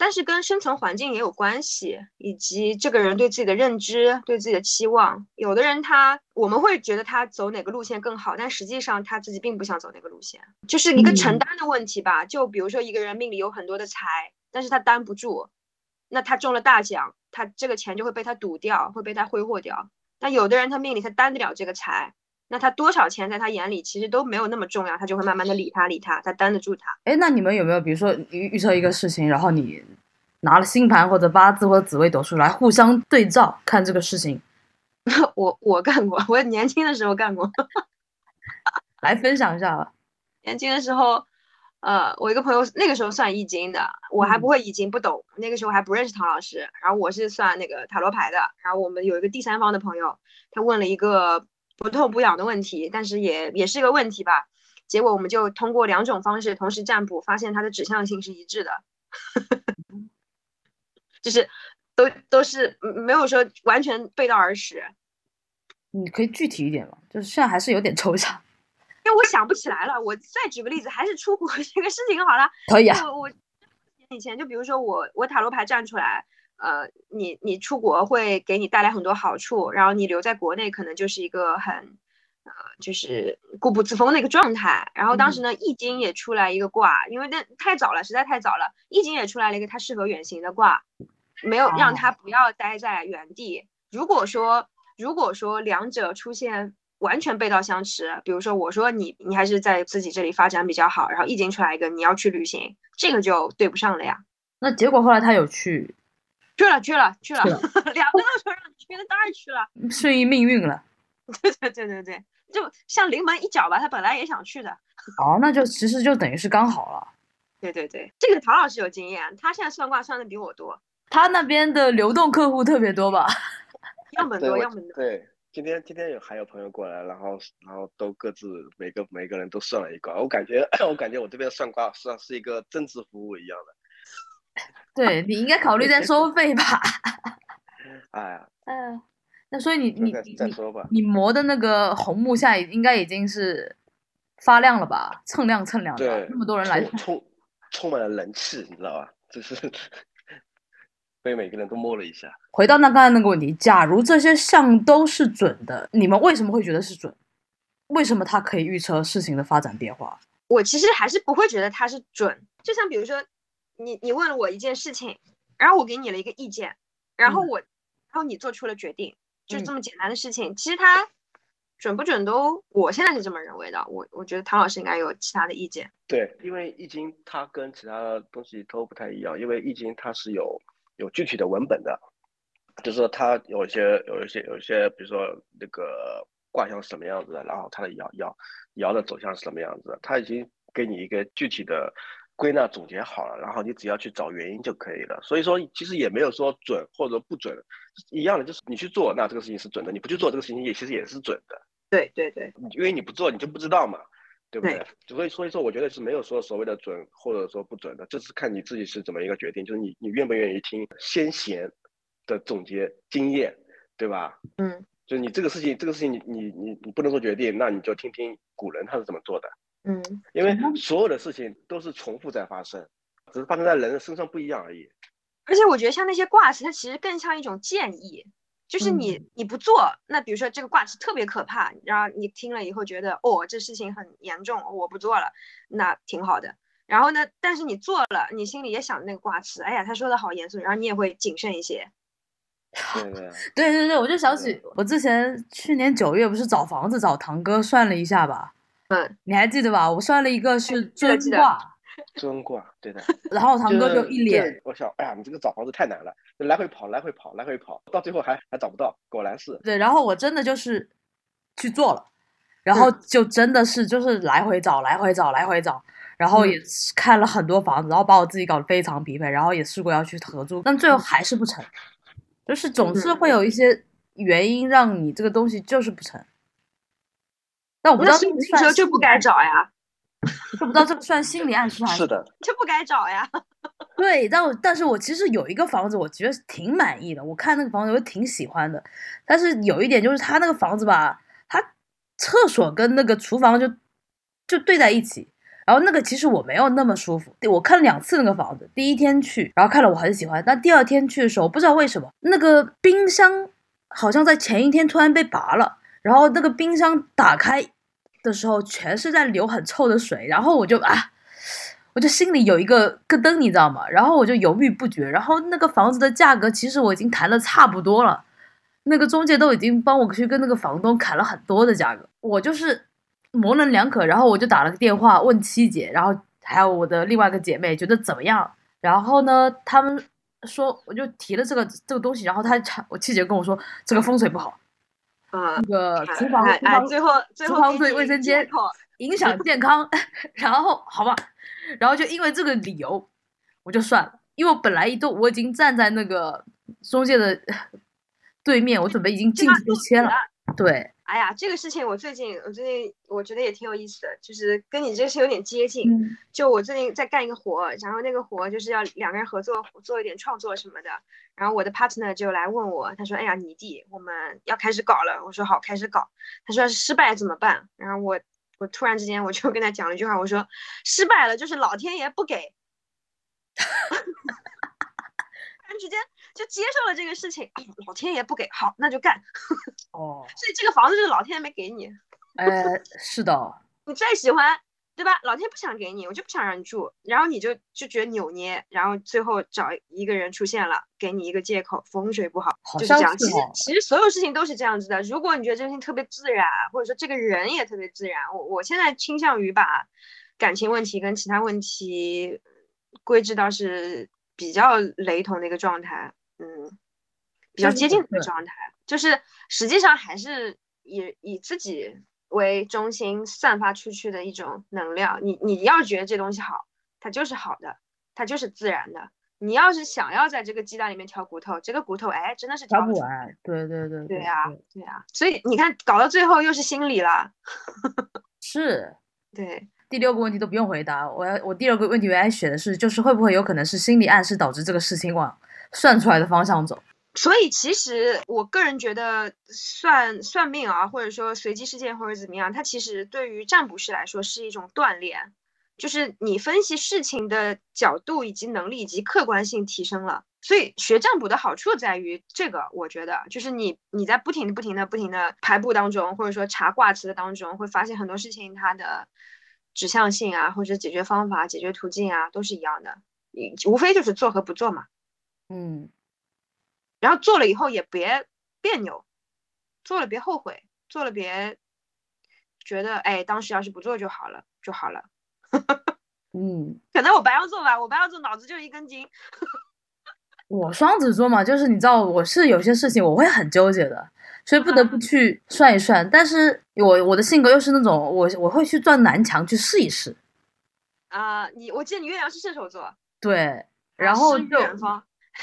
Speaker 2: 但是跟生存环境也有关系，以及这个人对自己的认知、对自己的期望。有的人他我们会觉得他走哪个路线更好，但实际上他自己并不想走那个路线，就是一个承
Speaker 1: 嗯
Speaker 2: 担的问题吧。就比如说一个人命里有很多的财，但是他担不住，那他中了大奖，他这个钱就会被他赌掉，会被他挥霍掉。但有的人他命里他担得了这个财，那他多少钱在他眼里其实都没有那么重要，他就会慢慢的理他理他，他担得住他。
Speaker 1: 哎，那你们有没有比如说预预测一个事情，然后你拿了星盘或者八字或者紫微斗数来互相对照看这个事情，
Speaker 2: 我我干过，我年轻的时候干过。
Speaker 1: 来分享一下吧。
Speaker 2: 年轻的时候，呃，我一个朋友那个时候算易经的，我还
Speaker 1: 嗯
Speaker 2: 不会易经，不懂。那个时候还不认识唐老师，然后我是算那个塔罗牌的。然后我们有一个第三方的朋友，他问了一个不痛不痒的问题，但是也也是一个问题吧。结果我们就通过两种方式同时占卜，发现它的指向性是一致的，就是都都是嗯没有说完全背道而驰。
Speaker 1: 你可以具体一点吗？就是现在还是有点抽象。
Speaker 2: 因为我想不起来了，我再举个例子，还是出国 这个事情好了。
Speaker 1: 可以啊，
Speaker 2: 我我以前就比如说我我塔罗牌站出来，呃，你你出国会给你带来很多好处，然后你留在国内可能就是一个很呃就是固步自封的一个状态。然后当时呢，易经也出来一个卦，因为那太早了，实在太早了，易经也出来了一个它适合远行的卦，没有让它不要待在原地。如果说如果说两者出现完全背道相驰，比如说我说你你还是在自己这里发展比较好，然后易经出来一个你要去旅行，这个就对不上了呀。
Speaker 1: 那结果后来他有去
Speaker 2: 去了去了去了，两个都说让你去，那当然去了。
Speaker 1: 顺应命运了。
Speaker 2: 对对对对对，就像临门一脚吧，他本来也想去的。
Speaker 1: 哦，那就其实就等于是刚好了。
Speaker 2: 对对对，这个陶老师有经验，他现在算卦算的比我多。
Speaker 1: 他那边的流动客户特别多吧？
Speaker 2: 样本多，样本多。
Speaker 3: 对，今天今天有还有朋友过来，然后然后都各自每个每个人都算了一卦，我感觉 我感觉我这边算卦算是一个增值服务一样的。
Speaker 1: 对你应该考虑再收费吧？
Speaker 3: 哎呀，
Speaker 1: 嗯，那所以你你
Speaker 3: 再
Speaker 1: 你你
Speaker 3: 再说吧。
Speaker 1: 你磨的那个红木下应该已经是发亮了吧？蹭亮蹭亮的，
Speaker 3: 对，
Speaker 1: 那么多人来
Speaker 3: 充充充满了人气，你知道吧？就是 被每个人都摸了一下。
Speaker 1: 回到那刚才那个问题，假如这些项都是准的，你们为什么会觉得是准？为什么它可以预测事情的发展变化？
Speaker 2: 我其实还是不会觉得它是准。就像比如说，你你问了我一件事情，然后我给你了一个意见，然后
Speaker 1: 嗯
Speaker 2: 我，然后你做出了决定，就这么简单的事情。其实它准不准都，我现在是这么认为的。我我觉得唐老师应该有其他的意见。
Speaker 3: 对，因为易经它跟其他的东西都不太一样，因为易经它是有有具体的文本的，就是说它有一些有一些有一些，比如说那个卦象是什么样子的，然后它的爻爻爻的走向是什么样子的，它已经给你一个具体的归纳总结好了，然后你只要去找原因就可以了。所以说其实也没有说准或者不准，一样的，就是你去做，那这个事情是准的；你不去做，这个事情也其实也是准的。
Speaker 2: 对对对，
Speaker 3: 因为你不做，你就不知道嘛，对不
Speaker 2: 对
Speaker 3: 对？所以所以说，我觉得是没有说所谓的准或者说不准的，这是看你自己是怎么一个决定，就是你你愿不愿意听先贤的总结经验，对吧？
Speaker 2: 嗯
Speaker 3: 就是你这个事情，这个事情你你你你不能做决定，那你就听听古人他是怎么做的，
Speaker 2: 嗯，
Speaker 3: 因为所有的事情都是重复在发生，只是发生在人的身上不一样而已。
Speaker 2: 而且我觉得像那些卦辞，它其实更像一种建议，就是你、
Speaker 1: 嗯
Speaker 2: 你不做，那比如说这个卦辞特别可怕，然后你听了以后觉得哦这事情很严重，我不做了，那挺好的。然后呢，但是你做了，你心里也想着那个卦辞，哎呀他说的好严肃，然后你也会谨慎一些。
Speaker 3: 对对对
Speaker 1: 对对对，我就想起我之前去年九月不是找房子找堂哥算了一下吧？
Speaker 2: 嗯，
Speaker 1: 你还记得吧？我算了一个是尊卦，
Speaker 3: 尊卦，对的。
Speaker 1: 然后堂哥
Speaker 3: 就
Speaker 1: 就是一脸
Speaker 3: 我想，哎呀，你这个找房子太难了，就来回跑，来回跑，来回跑，到最后还还找不到，果然是。
Speaker 1: 对，然后我真的就是去做了，然后就真的是就是来回找，来回找，来回找，然后也是看了很多房子，然后把我自己搞得非常疲惫，然后也试过要去合租，但最后还是不成，就是总是会有一些原因让你这个东西就是不成。但我不知道这个
Speaker 2: 那所以这个时候
Speaker 1: 算
Speaker 2: 就不该找呀，
Speaker 1: 就不知道这个算心理暗示还
Speaker 3: 是的，
Speaker 2: 就不该找呀。
Speaker 1: 对，但我但是我其实有一个房子，我觉得挺满意的。我看那个房子，我挺喜欢的。但是有一点就是，他那个房子吧，他厕所跟那个厨房就就对在一起。然后那个其实我没有那么舒服。我看了两次那个房子，第一天去，然后看了我很喜欢，但第二天去的时候，不知道为什么那个冰箱好像在前一天突然被拔了，然后那个冰箱打开的时候全是在流很臭的水，然后我就啊。我就心里有一个咯噔，你知道吗？然后我就犹豫不决。然后那个房子的价格，其实我已经谈的差不多了，那个中介都已经帮我去跟那个房东砍了很多的价格。我就是模棱两可，然后我就打了个电话问七姐，然后还有我的另外一个姐妹，觉得怎么样？然后呢，他们说我就提了这个这个东西，然后他我七姐跟我说这个风水不好，
Speaker 2: 嗯，
Speaker 1: 那个厨房厨
Speaker 2: 哎哎，
Speaker 1: 房
Speaker 2: 最后最
Speaker 1: 厨房对
Speaker 2: 后
Speaker 1: 卫生间影响健康，然后好吧，然后就因为这个理由，我就算了，因为我本来一度我已经站在那个中介的 对面，我准备已经进去就签了，对，
Speaker 2: 哎呀，这个事情我最近我最近我觉得也挺有意思的，就是跟你这是有点接近。
Speaker 1: 嗯
Speaker 2: 就我最近在干一个活，然后那个活就是要两个人合作做一点创作什么的。然后我的 partner 就来问我，他说：“哎呀，你弟，我们要开始搞了。”我说：“好，开始搞。”他说：“失败怎么办？”然后我我突然之间我就 跟他讲了一句话，我说：“失败了就是老天爷不给。”突然之间就接受了这个事情，啊老天爷不给，好，那就干。
Speaker 1: 哦，
Speaker 2: 所以这个房子就是老天爷没给你，
Speaker 1: 呃，是的，
Speaker 2: 你再喜欢，对吧？老天不想给你，我就不想让你住，然后你就就觉得扭捏，然后最后找一个人出现了，给你一个借口，风水不好，
Speaker 1: 好
Speaker 2: 就是这样。其实其实所有事情都是这样子的。如果你觉得这个事情特别自然，或者说这个人也特别自然，我我现在倾向于把感情问题跟其他问题归置到是比较雷同的一个状态，嗯，比较接近的状态，就是实际上还是以以自己为中心散发出去的一种能量。你你要觉得这东西好，它就是好的，它就是自然的。你要是想要在这个鸡蛋里面挑骨头，这个骨头哎，真的是
Speaker 1: 挑不
Speaker 2: 挑出来。
Speaker 1: 完。对对对
Speaker 2: 对呀、对呀、所以你看，搞到最后又是心理了。
Speaker 1: 是。
Speaker 2: 对，
Speaker 1: 第六个问题都不用回答，我要我第二个问题原来选的是，就是会不会有可能是心理暗示导致这个事情往算出来的方向走？
Speaker 2: 所以其实我个人觉得算算命啊，或者说随机事件或者怎么样，它其实对于占卜师来说是一种锻炼，就是你分析事情的角度以及能力以及客观性提升了。所以学占卜的好处在于这个，我觉得就是你你在不停的、不停的、不停的排布当中，或者说查卦辞的当中，会发现很多事情它的指向性啊，或者解决方法、解决途径啊，都是一样的，无非就是做和不做嘛。
Speaker 1: 嗯，
Speaker 2: 然后做了以后也别别扭，做了别后悔，做了别觉得哎，当时要是不做就好了就好了。
Speaker 1: 嗯，
Speaker 2: 可能我白羊座吧，我白羊座脑子就一根筋。
Speaker 1: 我双子座嘛，就是你知道，我是有些事情我会很纠结的，所以不得不去算一算。但是我我的性格又是那种，我我会去撞南墙去试一试，
Speaker 2: 啊、你我记得你月亮是射手座，
Speaker 1: 对，然后。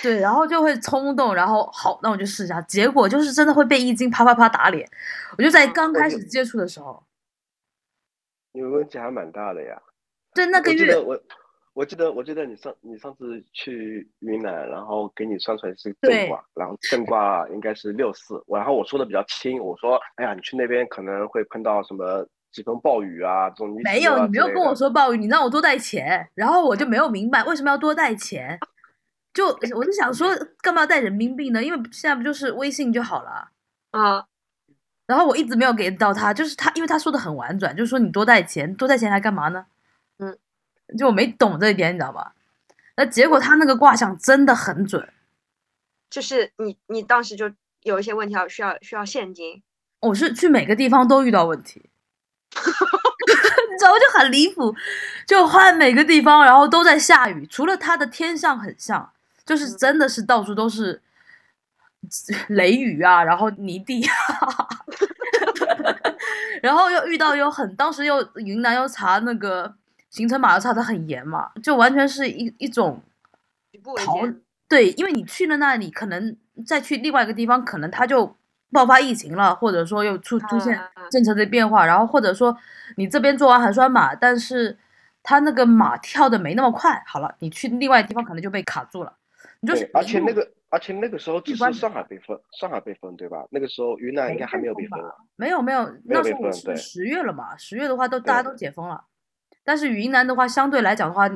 Speaker 1: 对，然后就会冲动，然后好，那我就试一下，结果就是真的会被易经啪啪啪打脸。我就在
Speaker 2: 嗯
Speaker 1: 刚开始接触的时候，
Speaker 3: 你们问题还蛮大的呀。
Speaker 1: 对那个月
Speaker 3: 我记得，我我记得我记得你上你上次去云南，然后给你算出来是
Speaker 1: 对
Speaker 3: 正卦，然后正卦应该是六四，然后我说的比较轻，我说哎呀，你去那边可能会碰到什么几风暴雨啊，这种
Speaker 1: 没有，你没有跟我说暴雨，你让我多带钱，然后我就没有明白为什么要多带钱，就我就想说干嘛要带人民币呢？因为现在不就是微信就好了。
Speaker 2: 啊、
Speaker 1: 然后我一直没有给到他，就是他，因为他说的很婉转，就是说你多带钱，多带钱来干嘛呢？
Speaker 2: 嗯，
Speaker 1: 就我没懂这一点，你知道吧？那结果他那个卦象真的很准，
Speaker 2: 就是你你当时就有一些问题要需要需要现金。
Speaker 1: 我是去每个地方都遇到问题，你知道就很离谱，就换每个地方，然后都在下雨，除了他的天象很像，就是真的是到处都是雷雨啊，然后泥地啊，然后又遇到有很，当时又云南又查那个行程码又查的很严嘛，就完全是一一种逃。对，因为你去了那里，可能再去另外一个地方，可能它就爆发疫情了，或者说又出出现政策的变化，然后或者说你这边做完核酸码，但是它那个码跳的没那么快，好了，你去另外地方可能就被卡住了，你就是
Speaker 3: 对，而且那个而且那个时候只是上海被封，上海被封对吧？那个时候云南应该还没有被封啊。
Speaker 1: 没有没有，那时候是十月了嘛，十月的话都大家都解封了，但是云南的话相对来讲的话，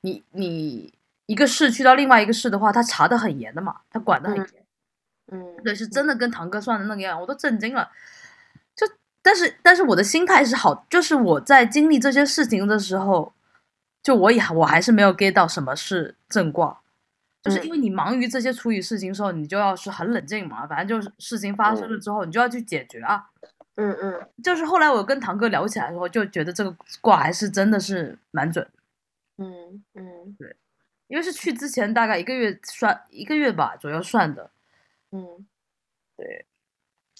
Speaker 1: 你你一个市去到另外一个市的话，他查的很严的嘛，他管的很
Speaker 2: 嗯
Speaker 1: 严。
Speaker 2: 嗯，
Speaker 1: 对，是真的跟堂哥算的那个样，我都震惊了。就但是但是我的心态是好，就是我在经历这些事情的时候，就我也我还是没有 get 到什么是正卦，就是因为你忙于这些处理事情的时候，你就要是很冷静嘛，反正就是事情发生了之后，你就要去解决啊。
Speaker 2: 嗯嗯
Speaker 1: 就是后来我跟堂哥聊起来的时候，就觉得这个卦还是真的是蛮准，
Speaker 2: 嗯嗯对
Speaker 1: 因为是去之前大概一个月算一个月吧左右算的。
Speaker 2: 嗯，
Speaker 1: 对。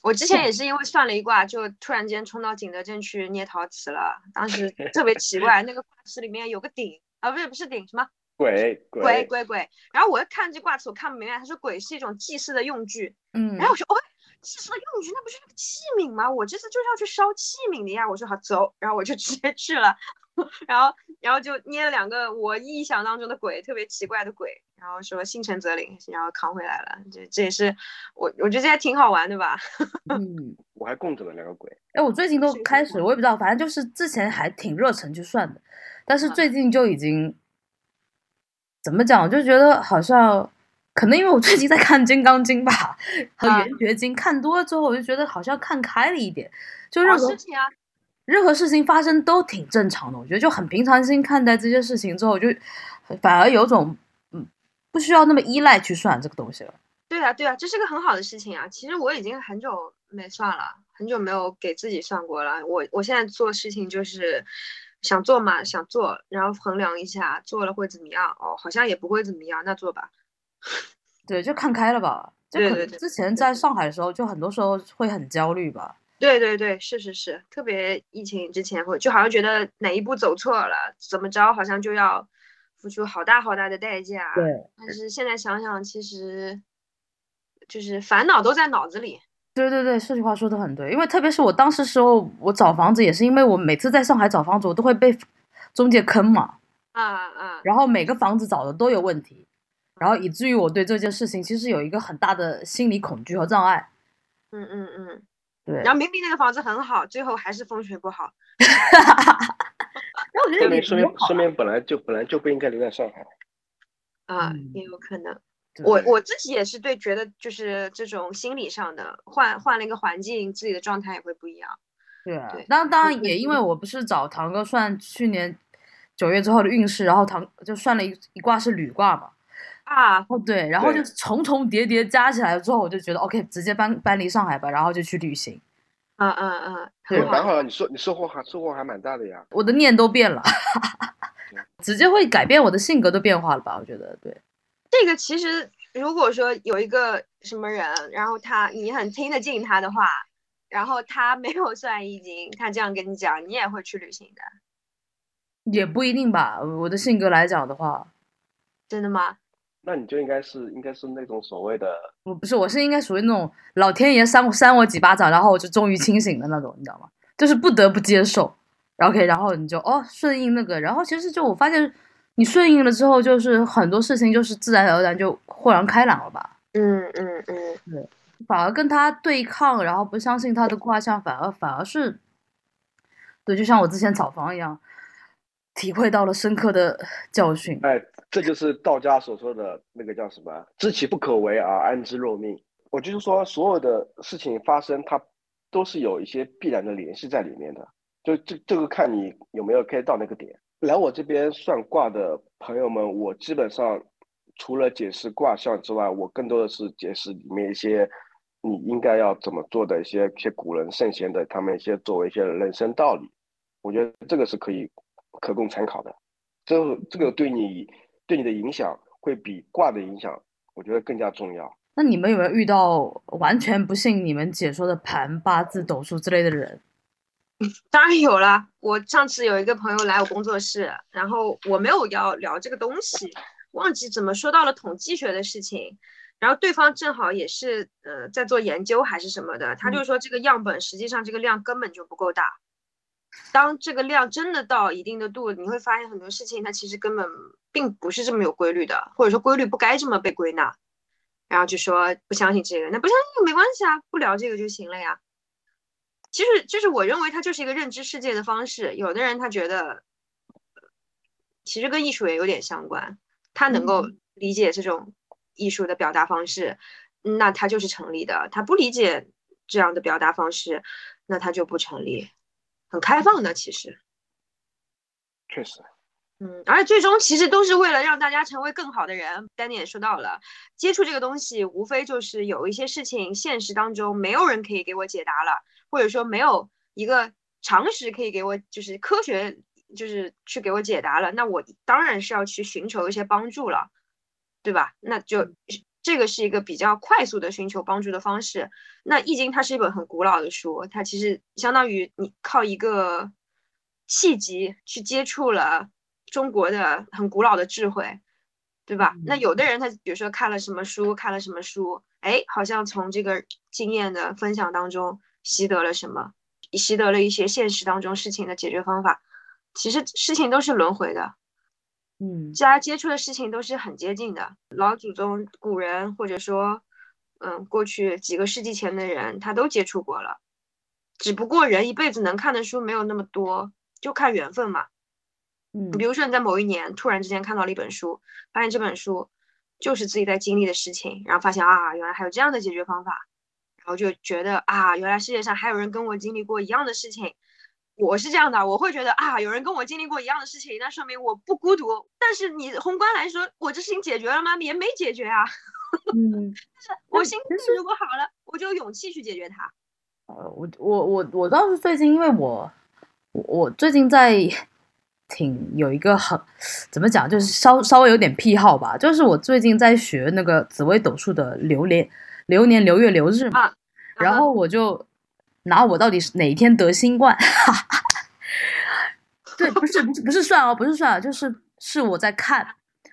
Speaker 2: 我之前也 是因为算了一卦，就突然间冲到景德镇去捏陶瓷了。当时特别奇怪，那个卦室里面有个鼎啊，不是不是鼎，什么
Speaker 3: 鬼
Speaker 2: 鬼
Speaker 3: 鬼，
Speaker 2: 鬼鬼。然后我一看这卦词，我看不明白，他说鬼是一种祭祀的用具。
Speaker 1: 嗯，
Speaker 2: 然后我说，哦，祭祀的用具，那不是那个器皿吗？我这次就是要去烧器皿的呀。我说好走，然后我就直接去了，然后然后就捏了两个我臆想当中的鬼，特别奇怪的鬼，然后说心诚则灵，然后扛回来了。这这也是我我觉得这还挺好玩的吧。
Speaker 1: 嗯。
Speaker 3: 我还供着了两个鬼。
Speaker 1: 哎，我最近都开始，我也不知道，反正就是之前还挺热忱去算的，但是
Speaker 2: 嗯
Speaker 1: 最近就已经怎么讲，我就觉得好像可能因为我最近在看《金刚经》吧和《
Speaker 2: 啊
Speaker 1: 圆觉经》，看多了之后，我就觉得好像看开了一点，就任何
Speaker 2: 事情啊，
Speaker 1: 任何事情发生都挺正常的，我觉得就很平常心看待这些事情之后，我就反而有种嗯不需要那么依赖去算这个东西了。
Speaker 2: 对啊对啊，这是个很好的事情啊。其实我已经很久没算了，很久没有给自己算过了。我我现在做事情就是想做嘛，想做，然后衡量一下做了会怎么样。哦，好像也不会怎么样，那做吧。
Speaker 1: 对，就看开了吧。就可能
Speaker 2: 对对对
Speaker 1: 之前在上海的时候，就很多时候会很焦虑吧。
Speaker 2: 对对对，是是是，特别疫情之前会就好像觉得哪一步走错了，怎么着好像就要付出好大好大的代价。
Speaker 1: 对，
Speaker 2: 但是现在想想，其实就是烦恼都在脑子里。
Speaker 1: 对对对，这句话说的很对，因为特别是我当时时候，我找房子也是因为我每次在上海找房子，我都会被中介坑嘛，
Speaker 2: 啊啊，
Speaker 1: 然后每个房子找的都有问题，然后以至于我对这件事情其实有一个很大的心理恐惧和障碍。
Speaker 2: 嗯嗯嗯，
Speaker 1: 对，
Speaker 2: 然后明明那个房子很好，最后还是风水不好。
Speaker 1: 然后我觉得也
Speaker 3: 说明说明本来就本来就不应该留在上海。
Speaker 2: 啊，
Speaker 1: 嗯
Speaker 2: 也有可能。
Speaker 1: 对
Speaker 2: 我我自己也是对，觉得就是这种心理上的换换了一个环境，自己的状态也会不一样。
Speaker 1: 对啊
Speaker 2: 对，
Speaker 1: 当当然也因为我不是找堂哥算去年九月之后的运势，然后堂就算了一一卦是履卦嘛，
Speaker 2: 啊，
Speaker 1: 哦对，然后就
Speaker 3: 对
Speaker 1: 重重叠叠加起来之后，我就觉得 OK，直接搬搬离上海吧，然后就去旅行，
Speaker 2: 嗯嗯嗯，
Speaker 1: 对。
Speaker 3: 蛮好的，你收你收获还收获还蛮大的呀。
Speaker 1: 我的念都变了
Speaker 3: 对，
Speaker 1: 直接会改变我的性格都变化了吧？我觉得对，
Speaker 2: 这个其实如果说有一个什么人，然后他你很听得进他的话，然后他没有算易经，他这样跟你讲，你也会去旅行的，
Speaker 1: 也不一定吧。我的性格来讲的话，
Speaker 2: 真的吗？
Speaker 3: 那你就应该是应该是那种所谓的
Speaker 1: 我不是，我是应该属于那种老天爷扇我扇我几巴掌，然后我就终于清醒的那种，你知道吗？就是不得不接受，然后 OK，然后你就哦顺应那个，然后其实就我发现你顺应了之后，就是很多事情就是自然而然就豁然开朗了吧。
Speaker 2: 嗯嗯嗯，
Speaker 1: 反而跟他对抗，然后不相信他的卦象，反而反而是，对，就像我之前找房一样，体会到了深刻的教训。
Speaker 3: 哎，这就是道家所说的那个叫什么“知其不可为而安之若命”。我就是说，所有的事情发生，它都是有一些必然的联系在里面的。就这这个看你有没有 get 到那个点。来我这边算卦的朋友们，我基本上除了解释卦象之外，我更多的是解释里面一些你应该要怎么做的一些一些古人圣贤的他们一些作为一些人生道理。我觉得这个是可以可供参考的。这这个对你对你的影响会比卦的影响，我觉得更加重要。
Speaker 1: 那你们有没有遇到完全不信你们解说的盘、八字、斗数之类的人？
Speaker 2: 当然有了。我上次有一个朋友来我工作室，然后我没有要聊这个东西，忘记怎么说到了统计学的事情，然后对方正好也是呃在做研究还是什么的，他就说这个样本实际上这个量根本就不够大。当这个量真的到一定的度，你会发现很多事情它其实根本并不是这么有规律的，或者说规律不该这么被归纳。然后就说不相信这个，那不相信没关系啊，不聊这个就行了呀。其实就是我认为它就是一个认知世界的方式。有的人他觉得，其实跟艺术也有点相关，他能够理解这种艺术的表达方式，那他就是成立的；他不理解这样的表达方式，那他就不成立。很开放的，其实，
Speaker 3: 确实，
Speaker 2: 嗯，而且最终其实都是为了让大家成为更好的人。丹尼也说到了，接触这个东西，无非就是有一些事情现实当中没有人可以给我解答了。或者说没有一个常识可以给我，就是科学，就是去给我解答了，那我当然是要去寻求一些帮助了，对吧？那就这个是一个比较快速的寻求帮助的方式。那《易经》它是一本很古老的书，它其实相当于你靠一个契机去接触了中国的很古老的智慧，对吧？那有的人他比如说看了什么书，看了什么书，哎，好像从这个经验的分享当中。习得了什么？习得了一些现实当中事情的解决方法。其实事情都是轮回的，
Speaker 1: 嗯，
Speaker 2: 大家接触的事情都是很接近的。老祖宗、古人，或者说，嗯，过去几个世纪前的人，他都接触过了。只不过人一辈子能看的书没有那么多，就看缘分嘛。
Speaker 1: 嗯，
Speaker 2: 比如说你在某一年突然之间看到了一本书，发现这本书就是自己在经历的事情，然后发现啊，原来还有这样的解决方法。然后就觉得啊，原来世界上还有人跟我经历过一样的事情。我是这样的，我会觉得啊，有人跟我经历过一样的事情，那说明我不孤独。但是你宏观来说，我这事情解决了吗？也没解决啊。
Speaker 1: 嗯，
Speaker 2: 我心情如果好了，我就有勇气去解决它。
Speaker 1: 呃，我我我我倒是最近，因为我我我最近在挺有一个很怎么讲，就是稍稍微有点癖好吧，就是我最近在学那个紫微斗数的流年。流年流月流日嘛，
Speaker 2: 啊，
Speaker 1: 然后我就拿我到底是哪一天得新冠。对，不是不是不是算哦，不是算，就是是我在看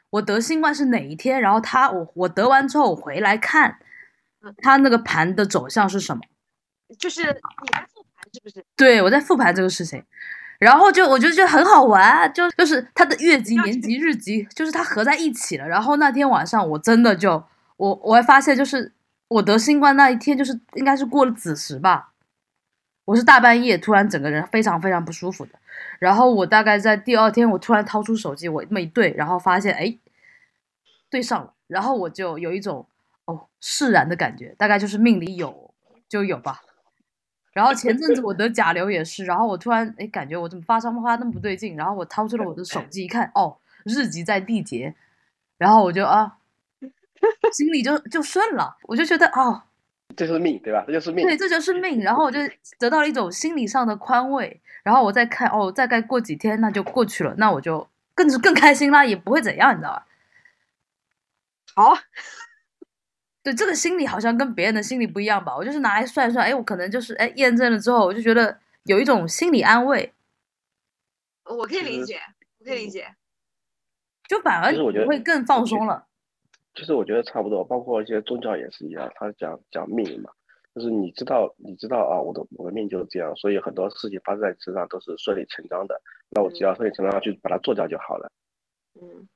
Speaker 1: 我得新冠是哪一天，然后他我我得完之后我回来看，他那个盘的走向是什么？
Speaker 2: 就是你在复盘是不是？
Speaker 1: 对，我在复盘这个事情，然后就我就觉得就很好玩，就就是他的月级、年级、日级，就是它合在一起了。然后那天晚上我真的就我我还发现，就是我得新冠那一天，就是应该是过了子时吧。我是大半夜突然整个人非常非常不舒服的，然后我大概在第二天，我突然掏出手机，我那么一对，然后发现哎，对上了，然后我就有一种哦释然的感觉，大概就是命里有就有吧。然后前阵子我得甲流也是，然后我突然哎感觉我怎么发烧发那么不对劲，然后我掏出了我的手机一看，哦日级在地劫，然后我就啊心里就就顺了，我就觉得哦。
Speaker 3: 这就是命，对吧？这就是命。
Speaker 1: 对，这就是命。然后我就得到了一种心理上的宽慰。然后我再看，哦，大概过几天那就过去了，那我就更是更开心啦，也不会怎样，你知道吧？
Speaker 2: 好，
Speaker 1: 对，这个心理好像跟别人的心理不一样吧？我就是拿来算一算，哎，我可能就是哎验证了之后，我就觉得有一种心理安慰。
Speaker 2: 我可以理解，我可以理解。
Speaker 1: 就反而会更放松了。
Speaker 3: 其实我觉得差不多，包括一些宗教也是一样，他讲讲命嘛，就是你知道，你知道啊，我的我的命就是这样，所以很多事情发生在你身上都是顺理成章的，那我只要顺理成章去把它做掉就好了。
Speaker 2: 嗯，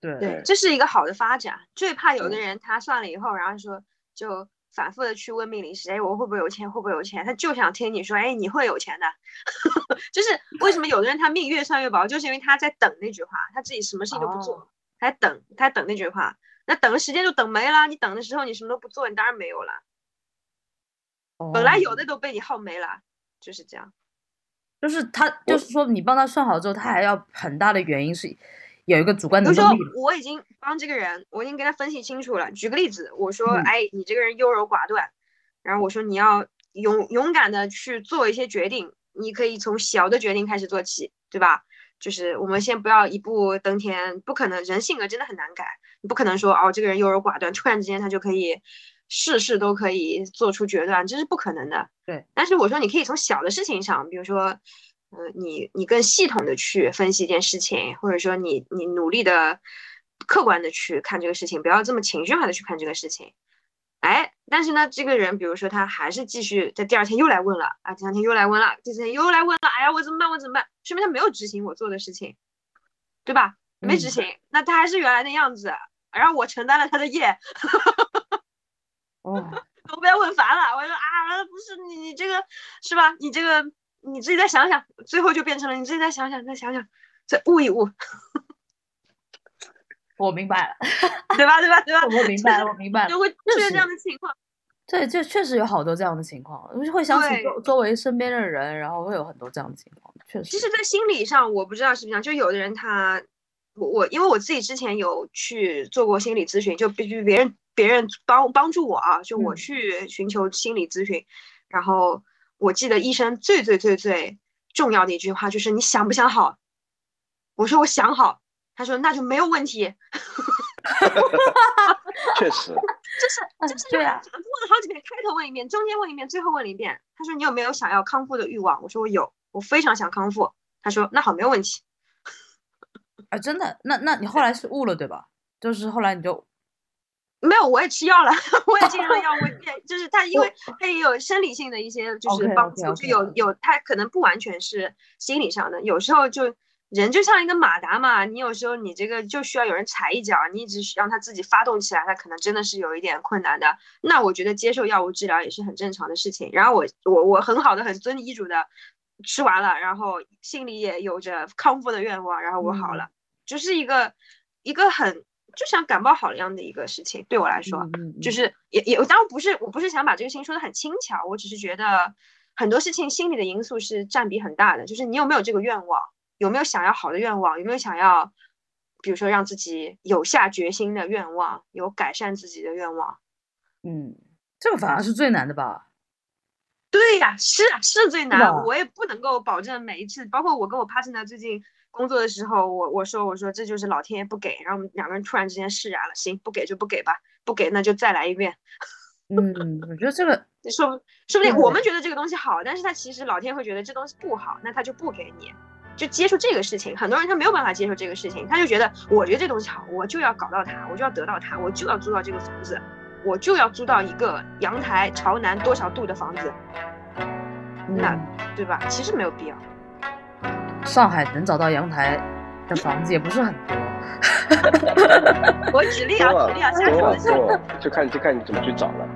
Speaker 1: 对
Speaker 2: 对，这是一个好的发展。最怕有的人他算了以后，然后说就反复的去问命理师，哎，我会不会有钱？会不会有钱？他就想听你说，哎，你会有钱的。就是为什么有的人他命越算越薄，就是因为他在等那句话，他自己什么事情都不做，他在等，他在等那句话。那等的时间就等没了，你等的时候你什么都不做，你当然没有了。本来有的都被你耗没了，就是这样。
Speaker 1: 就是他，就是说你帮他算好之后，他还要很大的原因是有一个主观的。
Speaker 2: 比如说我已经帮这个人，我已经跟他分析清楚了。举个例子，我说，哎，你这个人优柔寡断，然后我说你要勇勇敢的去做一些决定，你可以从小的决定开始做起，对吧？就是我们先不要一步登天，不可能，人性格真的很难改。你不可能说哦，这个人优柔寡断，突然之间他就可以事事都可以做出决断，这是不可能的。
Speaker 1: 对。
Speaker 2: 但是我说你可以从小的事情上，比如说，嗯，你你更系统的去分析一件事情，或者说你你努力的客观的去看这个事情，不要这么情绪化的去看这个事情。哎，但是呢，这个人比如说他还是继续在第二天又来问了啊，第三天又来问了，第四天又来问了，哎呀，我怎么办？我怎么办？说明他没有执行我做的事情，对吧？没执行，那他还是原来的样子。然后我承担了他的业，
Speaker 1: 哦，
Speaker 2: 我被问烦了。我说啊，不是你，你这个是吧？你这个你自己再想想，最后就变成了你自己再想想，再想想，再悟一悟。
Speaker 1: 我明白了，
Speaker 2: 对吧？对吧？对吧？
Speaker 1: 我明白了，我明白了，
Speaker 2: 就会出现这样的情况。
Speaker 1: 对，就确实有好多这样的情况，会想起周周围身边的人，然后会有很多这样的情况。确实，
Speaker 2: 其实，在心理上，我不知道是不是这样，就有的人他。我我因为我自己之前有去做过心理咨询，就必须别人别人帮帮助我啊，就我去寻求心理咨询，然后我记得医生最最最最重要的一句话就是你想不想好？我说我想好，他说那就没有问题。
Speaker 3: 确实，
Speaker 2: 就是就是对啊，问了好几遍，开头问一遍，中间问一遍，最后问了一遍。他说你有没有想要康复的欲望？我说我有，我非常想康复。他说那好，没有问题。
Speaker 1: 啊，真的？那那你后来是悟了对吧？就是后来你就
Speaker 2: 没有，我也吃药了，我也进了药，我也就是他，因为他也有生理性的一些就是帮助，就有有他可能不完全是心理上的，有时候就人就像一个马达嘛，你有时候你这个就需要有人踩一脚，你一直让他自己发动起来，他可能真的是有一点困难的。那我觉得接受药物治疗也是很正常的事情。然后我我我很好的很遵医嘱的吃完了，然后心里也有着康复的愿望，然后我好了。就是一个一个很就像感冒好了一样的一个事情，对我来说，就是也也当然不是，我不是想把这个事情说的很轻巧，我只是觉得很多事情心理的因素是占比很大的。就是你有没有这个愿望，有没有想要好的愿望，有没有想要，比如说让自己有下决心的愿望，有改善自己的愿望。
Speaker 1: 嗯，这个反而是最难的吧？
Speaker 2: 对呀，是啊，是最难。我也不能够保证每一次，包括我跟我 partner 最近。工作的时候，我我说我说这就是老天爷不给，然后我们两个人突然之间释然了，行，不给就不给吧，不给那就再来一遍。
Speaker 1: 嗯，我觉得这个
Speaker 2: 说说不定我们觉得这个东西好，但是他其实老天会觉得这东西不好，那他就不给你。就接受这个事情，很多人他没有办法接受这个事情，他就觉得我觉得这东西好，我就要搞到它，我就要得到它，我就要租到这个房子，我就要租到一个阳台朝南多少度的房子，那
Speaker 1: 嗯
Speaker 2: 对吧？其实没有必要。
Speaker 1: 上海能找到阳台的房子也不是很多。
Speaker 2: 我举例啊，举例啊，瞎
Speaker 4: 多了
Speaker 2: 说的瞎
Speaker 4: 多了，就看就看你怎么去找了。